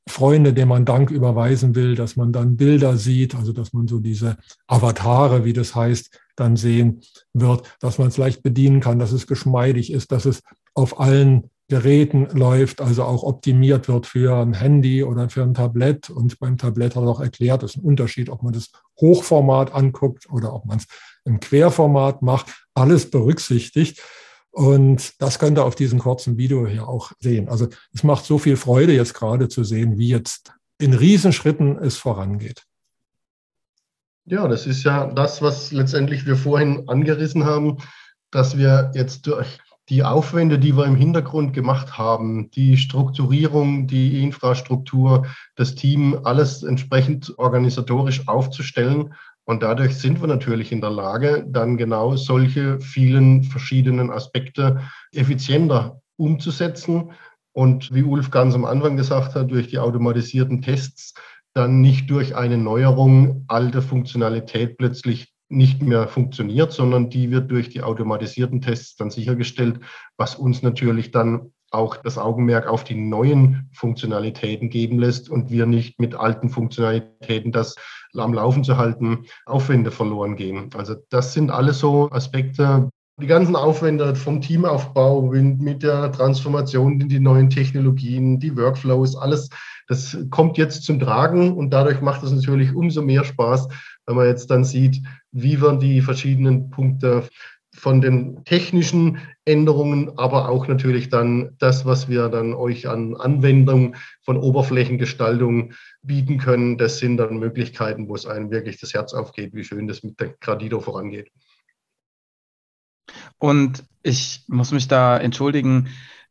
[SPEAKER 3] Freunde, denen man Dank überweisen will, dass man dann Bilder sieht, also dass man so diese Avatare, wie das heißt, dann sehen wird, dass man es leicht bedienen kann, dass es geschmeidig ist, dass es auf allen Geräten läuft, also auch optimiert wird für ein Handy oder für ein Tablett. Und beim Tablett hat er auch erklärt, es ist ein Unterschied, ob man das Hochformat anguckt oder ob man es im Querformat macht. Alles berücksichtigt. Und das könnt ihr auf diesem kurzen Video hier auch sehen. Also es macht so viel Freude, jetzt gerade zu sehen, wie jetzt in Riesenschritten es vorangeht.
[SPEAKER 2] Ja, das ist ja das, was letztendlich wir vorhin angerissen haben, dass wir jetzt durch die Aufwände, die wir im Hintergrund gemacht haben, die Strukturierung, die Infrastruktur, das Team, alles entsprechend organisatorisch aufzustellen. Und dadurch sind wir natürlich in der Lage, dann genau solche vielen verschiedenen Aspekte effizienter umzusetzen. Und wie Ulf ganz am Anfang gesagt hat, durch die automatisierten Tests dann nicht durch eine Neuerung alte Funktionalität plötzlich nicht mehr funktioniert, sondern die wird durch die automatisierten Tests dann sichergestellt, was uns natürlich dann auch das Augenmerk auf die neuen Funktionalitäten geben lässt und wir nicht mit alten Funktionalitäten das am Laufen zu halten, Aufwände verloren gehen. Also das sind alles so Aspekte, die ganzen Aufwände vom Teamaufbau mit der Transformation in die neuen Technologien, die Workflows, alles, das kommt jetzt zum Tragen und dadurch macht es natürlich umso mehr Spaß, wenn man jetzt dann sieht, wie wir die verschiedenen Punkte von den technischen Änderungen, aber auch natürlich dann das, was wir dann euch an Anwendung von Oberflächengestaltung bieten können. Das sind dann Möglichkeiten, wo es einem wirklich das Herz aufgeht, wie schön das mit der Gradido vorangeht.
[SPEAKER 1] Und ich muss mich da entschuldigen.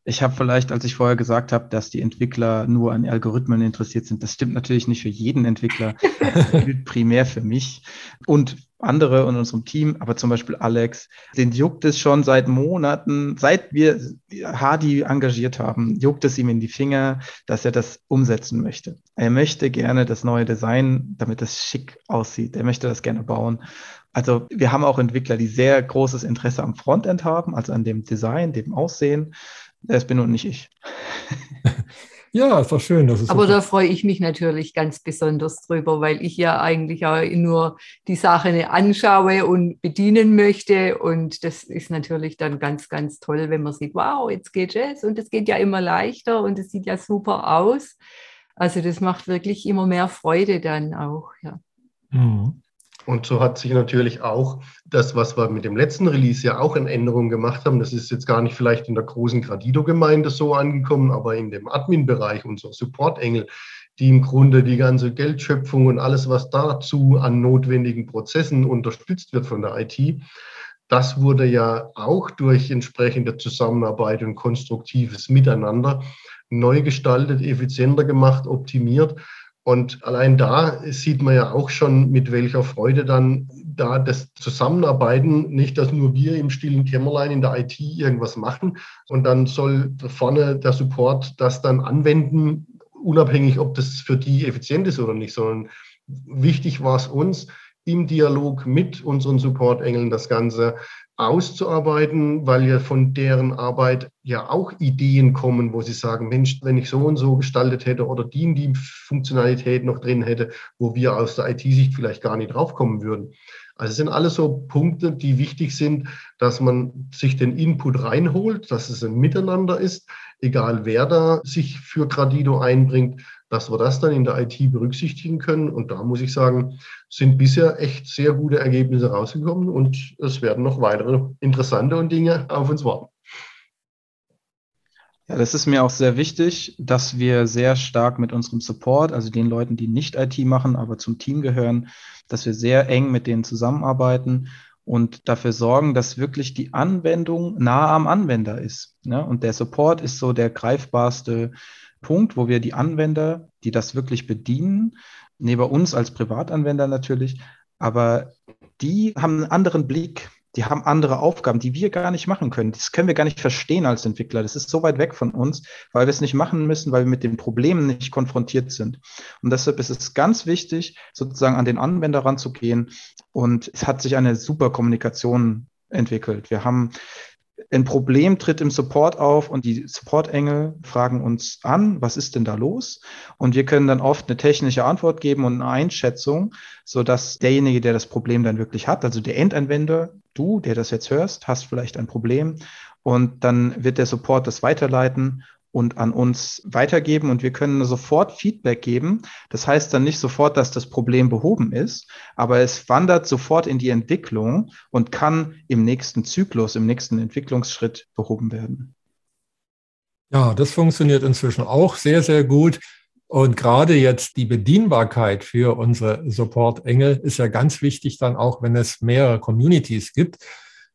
[SPEAKER 1] Ich habe vielleicht, als ich vorher gesagt habe, dass die Entwickler nur an Algorithmen interessiert sind, das stimmt natürlich nicht für jeden Entwickler, [laughs] das gilt primär für mich und andere in unserem Team, aber zum Beispiel Alex, den juckt es schon seit Monaten, seit wir Hardy engagiert haben, juckt es ihm in die Finger, dass er das umsetzen möchte. Er möchte gerne das neue Design, damit es schick aussieht. Er möchte das gerne bauen. Also wir haben auch Entwickler, die sehr großes Interesse am Frontend haben, also an dem Design, dem Aussehen. Das bin und nicht ich. [laughs]
[SPEAKER 3] Ja, ist doch schön. Das ist
[SPEAKER 4] Aber da freue ich mich natürlich ganz besonders drüber, weil ich ja eigentlich auch nur die Sache anschaue und bedienen möchte. Und das ist natürlich dann ganz, ganz toll, wenn man sieht, wow, jetzt geht es und es geht ja immer leichter und es sieht ja super aus. Also das macht wirklich immer mehr Freude dann auch, ja.
[SPEAKER 2] Mhm. Und so hat sich natürlich auch das, was wir mit dem letzten Release ja auch in Änderungen gemacht haben, das ist jetzt gar nicht vielleicht in der großen Gradido-Gemeinde so angekommen, aber in dem Admin-Bereich, unserer Support-Engel, die im Grunde die ganze Geldschöpfung und alles, was dazu an notwendigen Prozessen unterstützt wird von der IT, das wurde ja auch durch entsprechende Zusammenarbeit und konstruktives Miteinander neu gestaltet, effizienter gemacht, optimiert. Und allein da sieht man ja auch schon, mit welcher Freude dann da das Zusammenarbeiten, nicht, dass nur wir im stillen Kämmerlein in der IT irgendwas machen und dann soll vorne der Support das dann anwenden, unabhängig, ob das für die effizient ist oder nicht, sondern wichtig war es uns, im Dialog mit unseren Support-Engeln das Ganze auszuarbeiten, weil ja von deren Arbeit ja auch Ideen kommen, wo sie sagen, Mensch, wenn ich so und so gestaltet hätte oder die die Funktionalität noch drin hätte, wo wir aus der IT-Sicht vielleicht gar nicht draufkommen würden. Also es sind alles so Punkte, die wichtig sind, dass man sich den Input reinholt, dass es ein Miteinander ist, egal wer da sich für Gradido einbringt, dass wir das dann in der IT berücksichtigen können. Und da muss ich sagen, sind bisher echt sehr gute Ergebnisse rausgekommen und es werden noch weitere interessante Dinge auf uns warten.
[SPEAKER 1] Ja, das ist mir auch sehr wichtig, dass wir sehr stark mit unserem Support, also den Leuten, die nicht IT machen, aber zum Team gehören, dass wir sehr eng mit denen zusammenarbeiten und dafür sorgen, dass wirklich die Anwendung nah am Anwender ist. Ne? Und der Support ist so der greifbarste Punkt, wo wir die Anwender, die das wirklich bedienen, neben uns als Privatanwender natürlich, aber die haben einen anderen Blick. Die haben andere Aufgaben, die wir gar nicht machen können. Das können wir gar nicht verstehen als Entwickler. Das ist so weit weg von uns, weil wir es nicht machen müssen, weil wir mit den Problemen nicht konfrontiert sind. Und deshalb ist es ganz wichtig, sozusagen an den Anwender ranzugehen. Und es hat sich eine super Kommunikation entwickelt. Wir haben ein Problem tritt im Support auf und die Support-Engel fragen uns an, was ist denn da los? Und wir können dann oft eine technische Antwort geben und eine Einschätzung, so dass derjenige, der das Problem dann wirklich hat, also der Endanwender, du, der das jetzt hörst, hast vielleicht ein Problem und dann wird der Support das weiterleiten und an uns weitergeben und wir können sofort Feedback geben. Das heißt dann nicht sofort, dass das Problem behoben ist, aber es wandert sofort in die Entwicklung und kann im nächsten Zyklus, im nächsten Entwicklungsschritt behoben werden.
[SPEAKER 3] Ja, das funktioniert inzwischen auch sehr, sehr gut. Und gerade jetzt die Bedienbarkeit für unsere Support-Engel ist ja ganz wichtig dann auch, wenn es mehrere Communities gibt,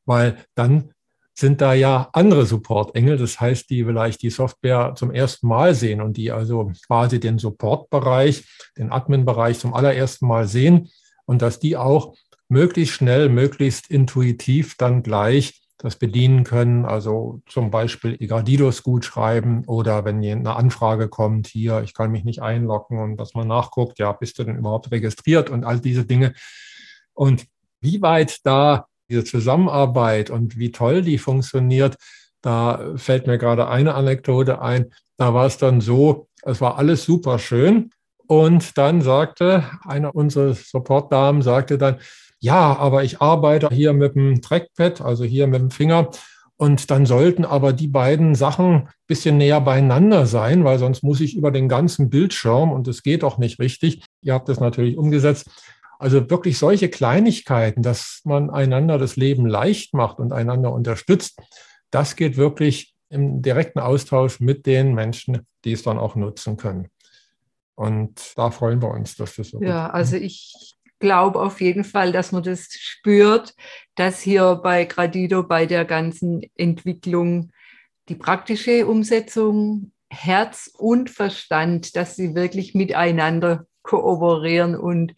[SPEAKER 3] weil dann sind da ja andere Support-Engel, das heißt, die vielleicht die Software zum ersten Mal sehen und die also quasi den Support-Bereich, den Admin-Bereich zum allerersten Mal sehen und dass die auch möglichst schnell, möglichst intuitiv dann gleich das bedienen können. Also zum Beispiel Igradidos gut schreiben oder wenn eine Anfrage kommt, hier, ich kann mich nicht einloggen und dass man nachguckt, ja, bist du denn überhaupt registriert und all diese Dinge. Und wie weit da diese Zusammenarbeit und wie toll die funktioniert, da fällt mir gerade eine Anekdote ein. Da war es dann so, es war alles super schön. Und dann sagte einer unserer Support-Damen, sagte dann, ja, aber ich arbeite hier mit dem Trackpad, also hier mit dem Finger. Und dann sollten aber die beiden Sachen ein bisschen näher beieinander sein, weil sonst muss ich über den ganzen Bildschirm und es geht auch nicht richtig. Ihr habt das natürlich umgesetzt. Also wirklich solche Kleinigkeiten, dass man einander das Leben leicht macht und einander unterstützt, das geht wirklich im direkten Austausch mit den Menschen, die es dann auch nutzen können. Und da freuen wir uns, dass das so
[SPEAKER 4] Ja, gut. also ich glaube auf jeden Fall, dass man das spürt, dass hier bei Gradido bei der ganzen Entwicklung die praktische Umsetzung, Herz und Verstand, dass sie wirklich miteinander kooperieren und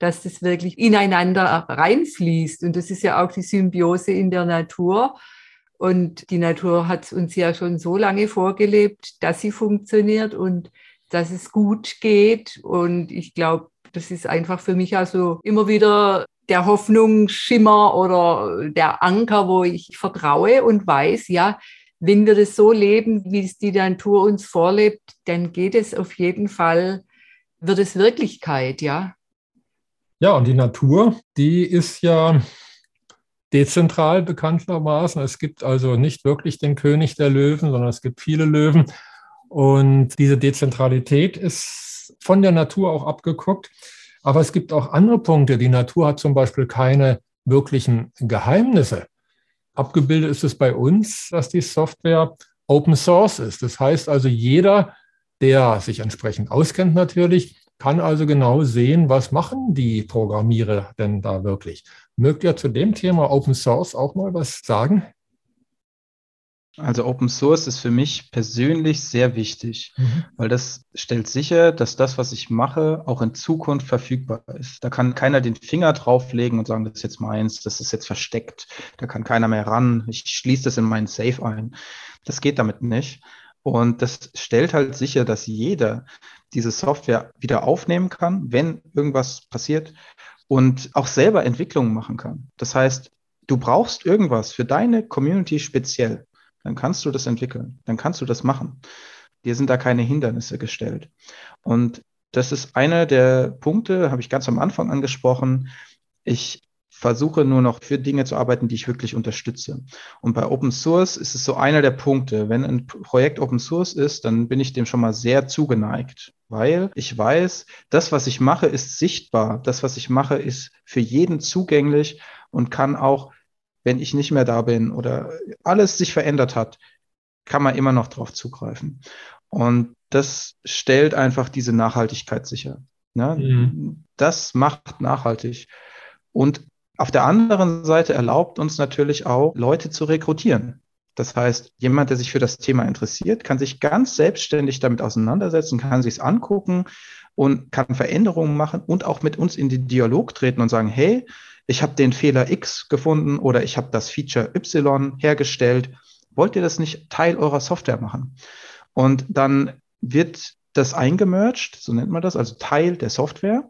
[SPEAKER 4] dass das wirklich ineinander reinfließt. Und das ist ja auch die Symbiose in der Natur. Und die Natur hat uns ja schon so lange vorgelebt, dass sie funktioniert und dass es gut geht. Und ich glaube, das ist einfach für mich also immer wieder der Hoffnungsschimmer oder der Anker, wo ich vertraue und weiß, ja, wenn wir das so leben, wie es die Natur uns vorlebt, dann geht es auf jeden Fall, wird es Wirklichkeit, ja.
[SPEAKER 3] Ja, und die Natur, die ist ja dezentral bekanntermaßen. Es gibt also nicht wirklich den König der Löwen, sondern es gibt viele Löwen. Und diese Dezentralität ist von der Natur auch abgeguckt. Aber es gibt auch andere Punkte. Die Natur hat zum Beispiel keine wirklichen Geheimnisse. Abgebildet ist es bei uns, dass die Software Open Source ist. Das heißt also, jeder, der sich entsprechend auskennt natürlich, kann also genau sehen, was machen die Programmierer denn da wirklich. Mögt ihr zu dem Thema Open Source auch mal was sagen?
[SPEAKER 1] Also Open Source ist für mich persönlich sehr wichtig, mhm. weil das stellt sicher, dass das, was ich mache, auch in Zukunft verfügbar ist. Da kann keiner den Finger drauflegen und sagen, das ist jetzt meins, das ist jetzt versteckt, da kann keiner mehr ran, ich schließe das in meinen Safe ein. Das geht damit nicht. Und das stellt halt sicher, dass jeder diese Software wieder aufnehmen kann, wenn irgendwas passiert und auch selber Entwicklungen machen kann. Das heißt, du brauchst irgendwas für deine Community speziell, dann kannst du das entwickeln, dann kannst du das machen. Dir sind da keine Hindernisse gestellt. Und das ist einer der Punkte, habe ich ganz am Anfang angesprochen. Ich versuche nur noch für Dinge zu arbeiten, die ich wirklich unterstütze. Und bei Open Source ist es so einer der Punkte. Wenn ein Projekt Open Source ist, dann bin ich dem schon mal sehr zugeneigt, weil ich weiß, das, was ich mache, ist sichtbar. Das, was ich mache, ist für jeden zugänglich und kann auch, wenn ich nicht mehr da bin oder alles sich verändert hat, kann man immer noch drauf zugreifen. Und das stellt einfach diese Nachhaltigkeit sicher. Ne? Mhm. Das macht nachhaltig. Und auf der anderen Seite erlaubt uns natürlich auch, Leute zu rekrutieren. Das heißt, jemand, der sich für das Thema interessiert, kann sich ganz selbstständig damit auseinandersetzen, kann sich es angucken und kann Veränderungen machen und auch mit uns in den Dialog treten und sagen, hey, ich habe den Fehler X gefunden oder ich habe das Feature Y hergestellt. Wollt ihr das nicht Teil eurer Software machen? Und dann wird das eingemerged, so nennt man das, also Teil der Software.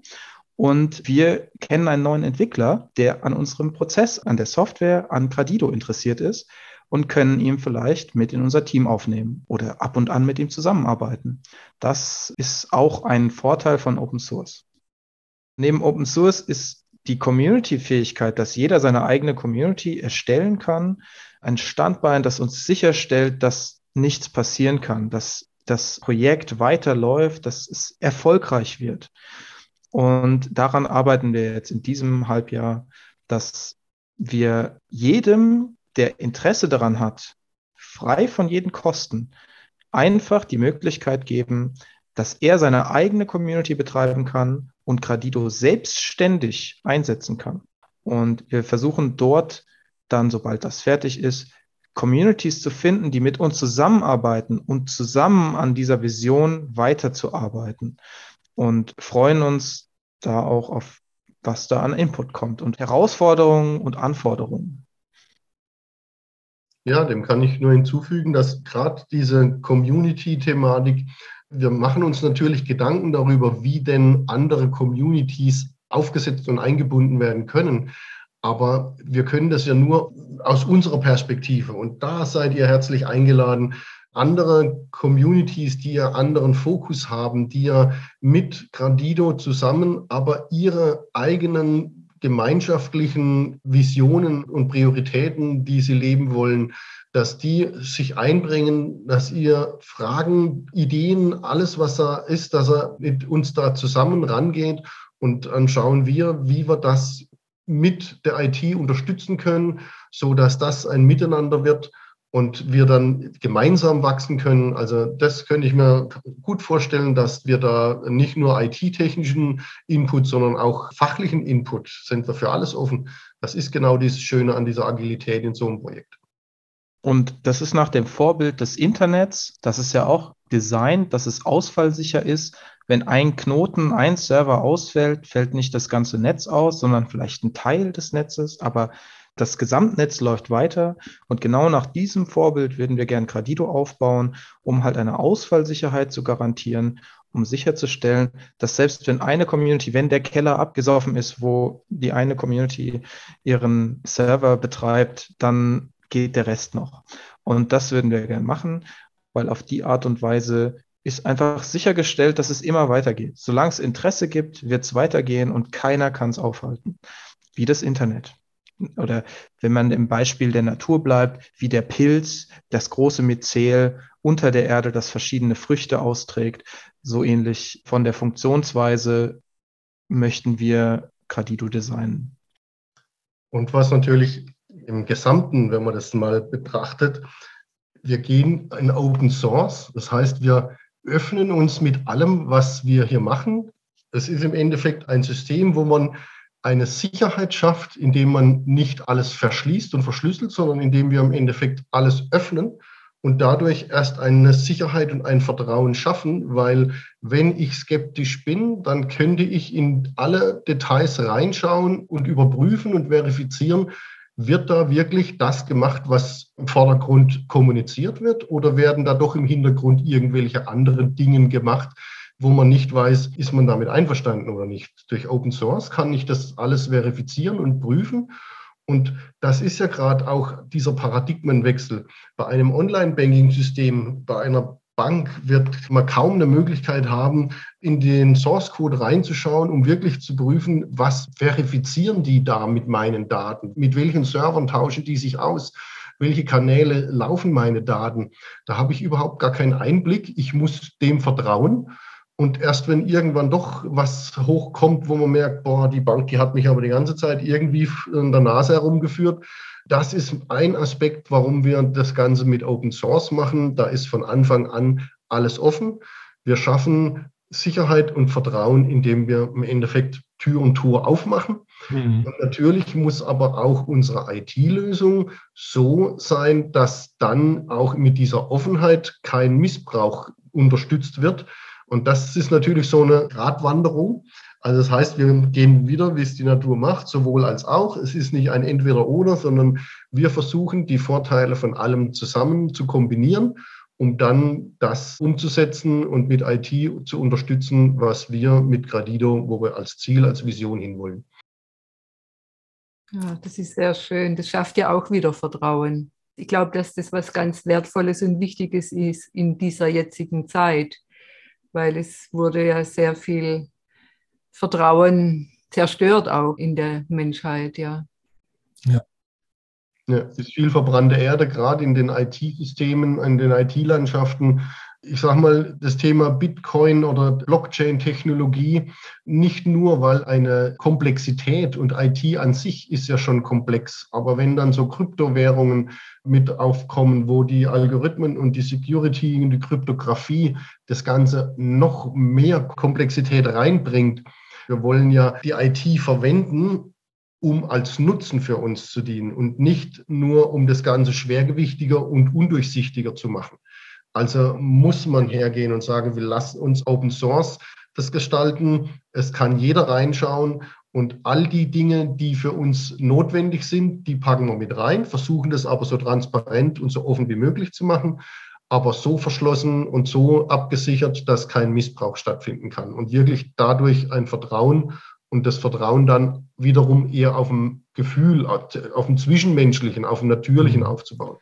[SPEAKER 1] Und wir kennen einen neuen Entwickler, der an unserem Prozess, an der Software, an Gradido interessiert ist und können ihn vielleicht mit in unser Team aufnehmen oder ab und an mit ihm zusammenarbeiten. Das ist auch ein Vorteil von Open Source. Neben Open Source ist die Community-Fähigkeit, dass jeder seine eigene Community erstellen kann, ein Standbein, das uns sicherstellt, dass nichts passieren kann, dass das Projekt weiterläuft, dass es erfolgreich wird. Und daran arbeiten wir jetzt in diesem Halbjahr, dass wir jedem, der Interesse daran hat, frei von jeden Kosten, einfach die Möglichkeit geben, dass er seine eigene Community betreiben kann und Gradido selbstständig einsetzen kann. Und wir versuchen dort dann, sobald das fertig ist, Communities zu finden, die mit uns zusammenarbeiten und zusammen an dieser Vision weiterzuarbeiten und freuen uns da auch auf, was da an Input kommt und Herausforderungen und Anforderungen.
[SPEAKER 2] Ja, dem kann ich nur hinzufügen, dass gerade diese Community-Thematik, wir machen uns natürlich Gedanken darüber, wie denn andere Communities aufgesetzt und eingebunden werden können. Aber wir können das ja nur aus unserer Perspektive. Und da seid ihr herzlich eingeladen, andere Communities, die ja anderen Fokus haben, die ja mit Gradido zusammen, aber ihre eigenen gemeinschaftlichen Visionen und Prioritäten, die sie leben wollen, dass die sich einbringen, dass ihr Fragen, Ideen, alles, was da ist, dass er mit uns da zusammen rangeht und dann schauen wir, wie wir das mit der IT unterstützen können, so dass das ein Miteinander wird und wir dann gemeinsam wachsen können. Also das könnte ich mir gut vorstellen, dass wir da nicht nur IT-technischen Input, sondern auch fachlichen Input sind wir für alles offen. Das ist genau dieses Schöne an dieser Agilität in so einem Projekt.
[SPEAKER 1] Und das ist nach dem Vorbild des Internets. Das ist ja auch designt, dass es ausfallsicher ist. Wenn ein Knoten, ein Server ausfällt, fällt nicht das ganze Netz aus, sondern vielleicht ein Teil des Netzes, aber das Gesamtnetz läuft weiter. Und genau nach diesem Vorbild würden wir gern Gradido aufbauen, um halt eine Ausfallsicherheit zu garantieren, um sicherzustellen, dass selbst wenn eine Community, wenn der Keller abgesoffen ist, wo die eine Community ihren Server betreibt, dann geht der Rest noch. Und das würden wir gerne machen, weil auf die Art und Weise ist einfach sichergestellt, dass es immer weitergeht. Solange es Interesse gibt, wird es weitergehen und keiner kann es aufhalten. Wie das Internet. Oder wenn man im Beispiel der Natur bleibt, wie der Pilz, das große Myzel unter der Erde, das verschiedene Früchte austrägt, so ähnlich von der Funktionsweise möchten wir Gradido designen.
[SPEAKER 2] Und was natürlich im Gesamten, wenn man das mal betrachtet, wir gehen in Open Source. Das heißt, wir öffnen uns mit allem, was wir hier machen. Es ist im Endeffekt ein System, wo man eine Sicherheit schafft, indem man nicht alles verschließt und verschlüsselt, sondern indem wir im Endeffekt alles öffnen und dadurch erst eine Sicherheit und ein Vertrauen schaffen, weil wenn ich skeptisch bin, dann könnte ich in alle Details reinschauen und überprüfen und verifizieren, wird da wirklich das gemacht, was im Vordergrund kommuniziert wird oder werden da doch im Hintergrund irgendwelche anderen Dinge gemacht, wo man nicht weiß, ist man damit einverstanden oder nicht. Durch Open Source kann ich das alles verifizieren und prüfen. Und das ist ja gerade auch dieser Paradigmenwechsel. Bei einem Online-Banking-System, bei einer Bank wird man kaum eine Möglichkeit haben, in den Source Code reinzuschauen, um wirklich zu prüfen, was verifizieren die da mit meinen Daten? Mit welchen Servern tauschen die sich aus? Welche Kanäle laufen meine Daten? Da habe ich überhaupt gar keinen Einblick. Ich muss dem vertrauen. Und erst wenn irgendwann doch was hochkommt, wo man merkt, boah, die Bank, die hat mich aber die ganze Zeit irgendwie in der Nase herumgeführt, das ist ein Aspekt, warum wir das Ganze mit Open Source machen. Da ist von Anfang an alles offen. Wir schaffen Sicherheit und Vertrauen, indem wir im Endeffekt Tür und Tor aufmachen. Mhm. Und natürlich muss aber auch unsere IT-Lösung so sein, dass dann auch mit dieser Offenheit kein Missbrauch unterstützt wird. Und das ist natürlich so eine Radwanderung. Also das heißt, wir gehen wieder, wie es die Natur macht, sowohl als auch. Es ist nicht ein Entweder-Oder, sondern wir versuchen, die Vorteile von allem zusammen zu kombinieren, um dann das umzusetzen und mit IT zu unterstützen, was wir mit Gradido, wo wir als Ziel, als Vision hinwollen.
[SPEAKER 4] Ja, das ist sehr schön. Das schafft ja auch wieder Vertrauen. Ich glaube, dass das was ganz Wertvolles und Wichtiges ist in dieser jetzigen Zeit, weil es wurde ja sehr viel Vertrauen zerstört auch in der Menschheit, ja.
[SPEAKER 2] Ja. Ja, es ist viel verbrannte Erde, gerade in den IT-Systemen, in den IT-Landschaften. Ich sage mal, das Thema Bitcoin oder Blockchain-Technologie, nicht nur, weil eine Komplexität und IT an sich ist ja schon komplex, aber wenn dann so Kryptowährungen mit aufkommen, wo die Algorithmen und die Security und die Kryptographie das Ganze noch mehr Komplexität reinbringt, wir wollen ja die IT verwenden, um als Nutzen für uns zu dienen und nicht nur, um das Ganze schwergewichtiger und undurchsichtiger zu machen. Also muss man hergehen und sagen, wir lassen uns Open Source das gestalten. Es kann jeder reinschauen und all die Dinge, die für uns notwendig sind, die packen wir mit rein, versuchen das aber so transparent und so offen wie möglich zu machen aber so verschlossen und so abgesichert, dass kein Missbrauch stattfinden kann und wirklich dadurch ein Vertrauen und das Vertrauen dann wiederum eher auf dem Gefühl, auf dem Zwischenmenschlichen, auf dem Natürlichen mhm. aufzubauen.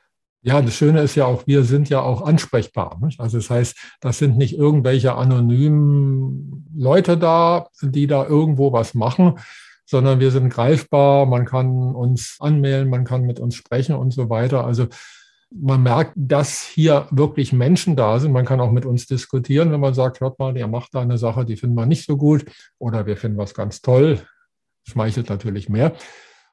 [SPEAKER 3] Ja, das Schöne ist ja auch, wir sind ja auch ansprechbar. Nicht? Also das heißt, das sind nicht irgendwelche anonymen Leute da, die da irgendwo was machen, sondern wir sind greifbar, man kann uns anmelden, man kann mit uns sprechen und so weiter. Also man merkt, dass hier wirklich Menschen da sind. Man kann auch mit uns diskutieren, wenn man sagt, hört mal, der macht da eine Sache, die finden wir nicht so gut oder wir finden was ganz toll. Schmeichelt natürlich mehr.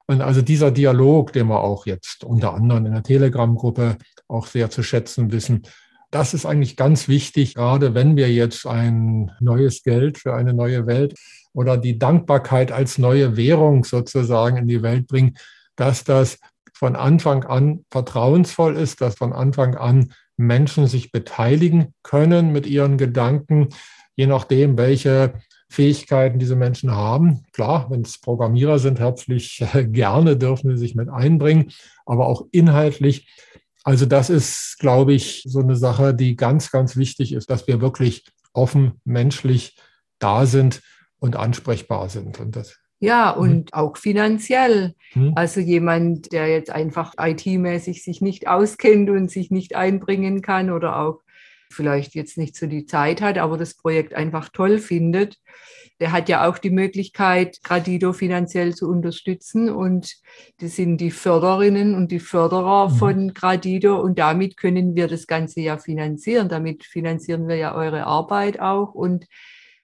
[SPEAKER 3] Und also dieser Dialog, den wir auch jetzt unter anderem in der Telegram-Gruppe auch sehr zu schätzen wissen, das ist eigentlich ganz wichtig, gerade wenn wir jetzt ein neues Geld für eine neue Welt oder die Dankbarkeit als neue Währung sozusagen in die Welt bringen, dass das von Anfang an vertrauensvoll ist, dass von Anfang an Menschen sich beteiligen können mit ihren Gedanken, je nachdem, welche Fähigkeiten diese Menschen haben. Klar, wenn es Programmierer sind, herzlich gerne dürfen sie sich mit einbringen, aber auch inhaltlich. Also das ist, glaube ich, so eine Sache, die ganz, ganz wichtig ist, dass wir wirklich offen, menschlich da sind und ansprechbar sind. Und das
[SPEAKER 4] ja, mhm. und mhm. auch finanziell. Mhm. Also jemand, der jetzt einfach IT-mäßig sich nicht auskennt und sich nicht einbringen kann oder auch vielleicht jetzt nicht so die Zeit hat, aber das Projekt einfach toll findet, der hat ja auch die Möglichkeit, Gradido finanziell zu unterstützen. Und das sind die Förderinnen und die Förderer mhm. von Gradido. Und damit können wir das Ganze ja finanzieren. Damit finanzieren wir ja eure Arbeit auch. Und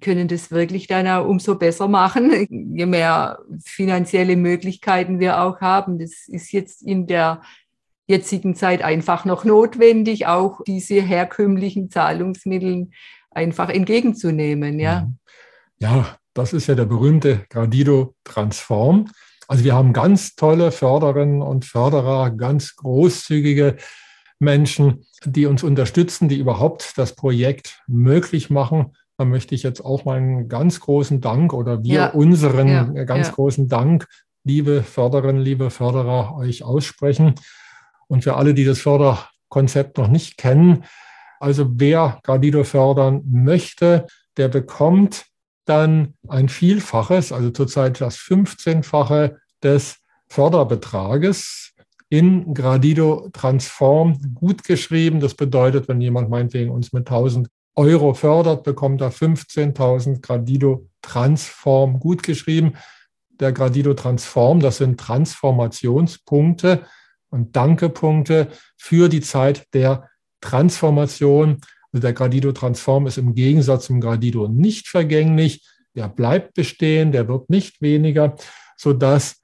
[SPEAKER 4] können das wirklich dann auch umso besser machen, [laughs] je mehr finanzielle Möglichkeiten wir auch haben. Das ist jetzt in der jetzigen Zeit einfach noch notwendig, auch diese herkömmlichen Zahlungsmittel einfach entgegenzunehmen. Ja,
[SPEAKER 3] mhm. ja das ist ja der berühmte Gradido Transform. Also wir haben ganz tolle Förderinnen und Förderer, ganz großzügige Menschen, die uns unterstützen, die überhaupt das Projekt möglich machen. Da möchte ich jetzt auch mal einen ganz großen Dank oder wir ja. unseren ja. ganz ja. großen Dank, liebe Förderinnen, liebe Förderer, euch aussprechen. Und für alle, die das Förderkonzept noch nicht kennen, also wer Gradido fördern möchte, der bekommt dann ein Vielfaches, also zurzeit das 15-fache des Förderbetrages in Gradido Transform gut geschrieben. Das bedeutet, wenn jemand meinetwegen uns mit 1000 Euro fördert, bekommt er 15.000 Gradido Transform gut geschrieben. Der Gradido Transform, das sind Transformationspunkte und Dankepunkte für die Zeit der Transformation. Also der Gradido Transform ist im Gegensatz zum Gradido nicht vergänglich. Der bleibt bestehen, der wird nicht weniger, sodass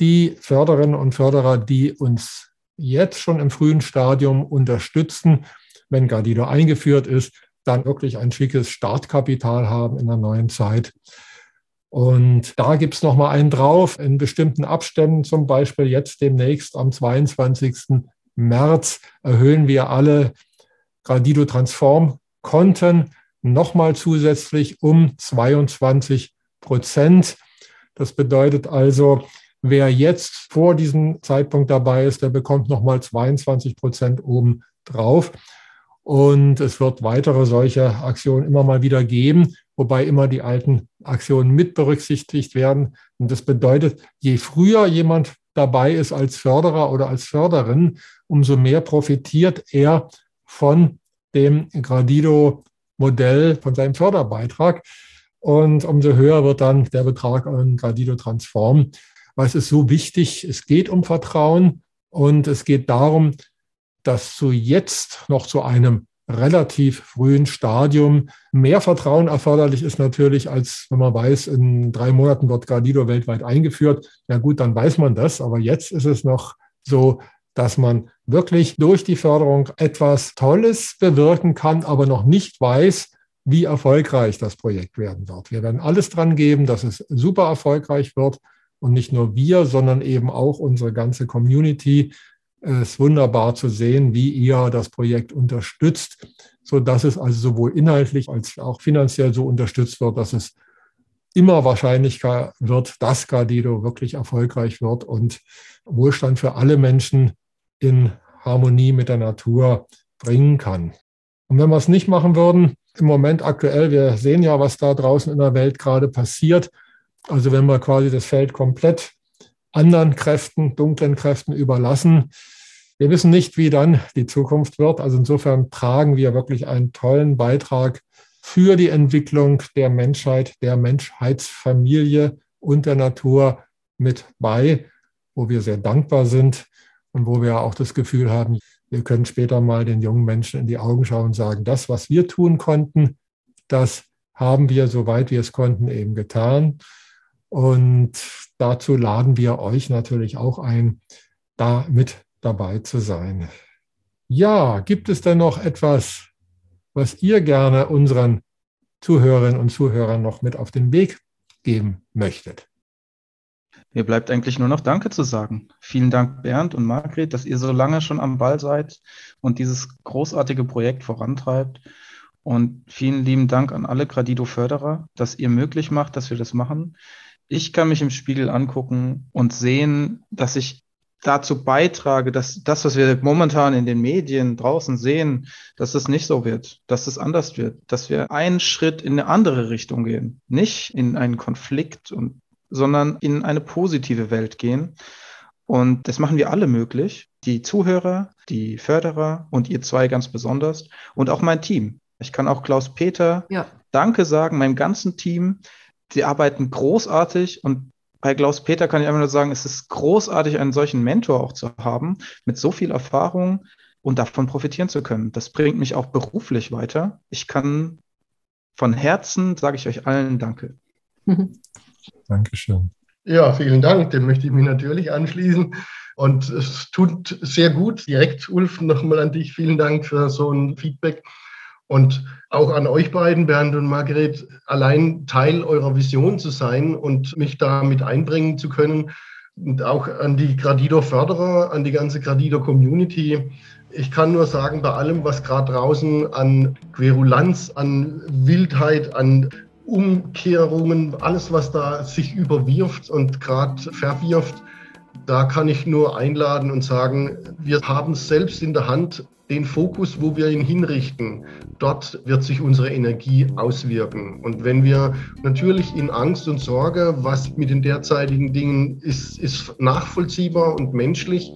[SPEAKER 3] die Förderinnen und Förderer, die uns jetzt schon im frühen Stadium unterstützen, wenn Gradido eingeführt ist, dann wirklich ein schickes Startkapital haben in der neuen Zeit. Und da gibt es nochmal einen drauf in bestimmten Abständen, zum Beispiel jetzt demnächst am 22. März erhöhen wir alle Gradido Transform Konten nochmal zusätzlich um 22 Prozent. Das bedeutet also, wer jetzt vor diesem Zeitpunkt dabei ist, der bekommt nochmal 22 Prozent oben drauf. Und es wird weitere solche Aktionen immer mal wieder geben, wobei immer die alten Aktionen mit berücksichtigt werden. Und das bedeutet, je früher jemand dabei ist als Förderer oder als Förderin, umso mehr profitiert er von dem Gradido-Modell, von seinem Förderbeitrag. Und umso höher wird dann der Betrag an Gradido Transform. Was ist so wichtig? Es geht um Vertrauen und es geht darum, dass zu jetzt noch zu einem relativ frühen Stadium mehr Vertrauen erforderlich ist natürlich, als wenn man weiß, in drei Monaten wird Gradido weltweit eingeführt. Ja gut, dann weiß man das. Aber jetzt ist es noch so, dass man wirklich durch die Förderung etwas Tolles bewirken kann, aber noch nicht weiß, wie erfolgreich das Projekt werden wird. Wir werden alles dran geben, dass es super erfolgreich wird. Und nicht nur wir, sondern eben auch unsere ganze Community, es wunderbar zu sehen, wie ihr das Projekt unterstützt, so dass es also sowohl inhaltlich als auch finanziell so unterstützt wird, dass es immer wahrscheinlicher wird, dass Gardido wirklich erfolgreich wird und Wohlstand für alle Menschen in Harmonie mit der Natur bringen kann. Und wenn wir es nicht machen würden, im Moment aktuell, wir sehen ja, was da draußen in der Welt gerade passiert. Also wenn wir quasi das Feld komplett anderen Kräften, dunklen Kräften überlassen. Wir wissen nicht, wie dann die Zukunft wird. Also insofern tragen wir wirklich einen tollen Beitrag für die Entwicklung der Menschheit, der Menschheitsfamilie und der Natur mit bei, wo wir sehr dankbar sind und wo wir auch das Gefühl haben, wir können später mal den jungen Menschen in die Augen schauen und sagen, das, was wir tun konnten, das haben wir, soweit wir es konnten, eben getan. Und dazu laden wir euch natürlich auch ein, da mit dabei zu sein. Ja, gibt es denn noch etwas, was ihr gerne unseren Zuhörerinnen und Zuhörern noch mit auf den Weg geben möchtet?
[SPEAKER 1] Mir bleibt eigentlich nur noch Danke zu sagen. Vielen Dank, Bernd und Margret, dass ihr so lange schon am Ball seid und dieses großartige Projekt vorantreibt. Und vielen lieben Dank an alle Gradido-Förderer, dass ihr möglich macht, dass wir das machen ich kann mich im Spiegel angucken und sehen, dass ich dazu beitrage, dass das, was wir momentan in den Medien draußen sehen, dass es nicht so wird, dass es anders wird, dass wir einen Schritt in eine andere Richtung gehen, nicht in einen Konflikt und, sondern in eine positive Welt gehen. Und das machen wir alle möglich. Die Zuhörer, die Förderer und ihr zwei ganz besonders und auch mein Team. Ich kann auch Klaus Peter ja. Danke sagen, meinem ganzen Team, Sie arbeiten großartig und bei Klaus Peter kann ich einfach nur sagen, es ist großartig, einen solchen Mentor auch zu haben, mit so viel Erfahrung und davon profitieren zu können. Das bringt mich auch beruflich weiter. Ich kann von Herzen, sage ich euch allen Danke. [laughs]
[SPEAKER 2] Dankeschön. Ja, vielen Dank. Dem möchte ich mich natürlich anschließen. Und es tut sehr gut. Direkt, Ulf, nochmal an dich. Vielen Dank für so ein Feedback. Und auch an euch beiden, Bernd und Margret, allein Teil eurer Vision zu sein und mich da mit einbringen zu können. Und auch an die Gradido-Förderer, an die ganze Gradido-Community. Ich kann nur sagen, bei allem, was gerade draußen an Querulanz, an Wildheit, an Umkehrungen, alles, was da sich überwirft und gerade verwirft, Da kann ich nur einladen und sagen, wir haben selbst in der Hand, den Fokus, wo wir ihn hinrichten, dort wird sich unsere Energie auswirken. Und wenn wir natürlich in Angst und Sorge, was mit den derzeitigen Dingen ist, ist nachvollziehbar und menschlich,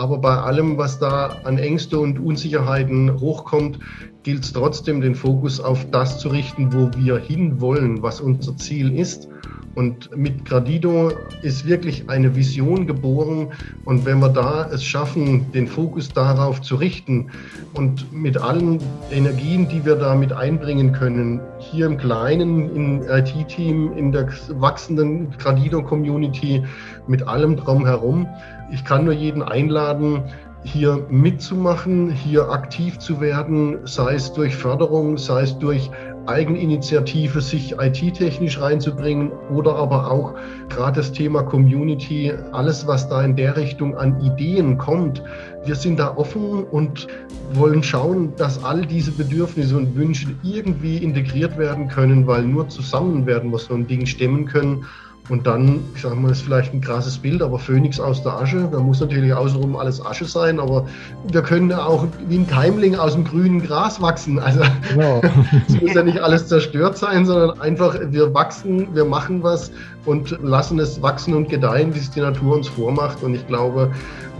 [SPEAKER 2] aber bei allem, was da an Ängste und Unsicherheiten hochkommt, gilt es trotzdem, den Fokus auf das zu richten, wo wir hinwollen, was unser Ziel ist. Und mit Gradido ist wirklich eine Vision geboren. Und wenn wir da es schaffen, den Fokus darauf zu richten und mit allen Energien, die wir da mit einbringen können, hier im Kleinen, im IT-Team, in der wachsenden Gradido-Community, mit allem drumherum, ich kann nur jeden einladen, hier mitzumachen, hier aktiv zu werden, sei es durch Förderung, sei es durch Eigeninitiative, sich IT-technisch reinzubringen oder aber auch gerade das Thema Community, alles, was da in der Richtung an Ideen kommt. Wir sind da offen und wollen schauen, dass all diese Bedürfnisse und Wünsche irgendwie integriert werden können, weil nur zusammen werden wir so ein Ding stemmen können. Und dann, ich sage mal, ist vielleicht ein krasses Bild, aber Phönix aus der Asche, da muss natürlich außenrum alles Asche sein, aber wir können auch wie ein Keimling aus dem grünen Gras wachsen. Also genau. [laughs] es muss ja nicht alles zerstört sein, sondern einfach wir wachsen, wir machen was und lassen es wachsen und gedeihen, wie es die Natur uns vormacht. Und ich glaube,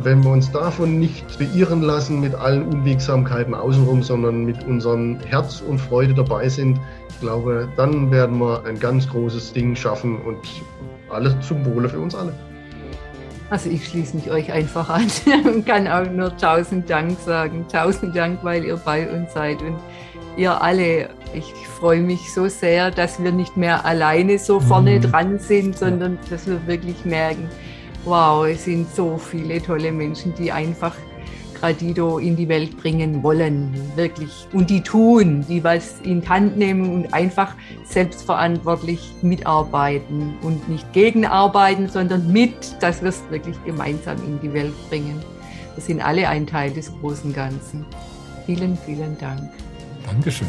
[SPEAKER 2] wenn wir uns davon nicht beirren lassen mit allen Unwegsamkeiten außenrum, sondern mit unserem Herz und Freude dabei sind, ich glaube, dann werden wir ein ganz großes Ding schaffen und alles zum Wohle für uns alle.
[SPEAKER 4] Also ich schließe mich euch einfach an [laughs] und kann auch nur tausend Dank sagen. Tausend Dank, weil ihr bei uns seid und ihr alle. Ich freue mich so sehr, dass wir nicht mehr alleine so vorne mhm. dran sind, sondern dass wir wirklich merken, wow, es sind so viele tolle Menschen, die einfach Gradido in die Welt bringen wollen, wirklich. Und die tun, die was in Hand nehmen und einfach selbstverantwortlich mitarbeiten und nicht gegenarbeiten, sondern mit, dass wir es wirklich gemeinsam in die Welt bringen. Wir sind alle ein Teil des großen Ganzen. Vielen, vielen Dank.
[SPEAKER 3] Dankeschön.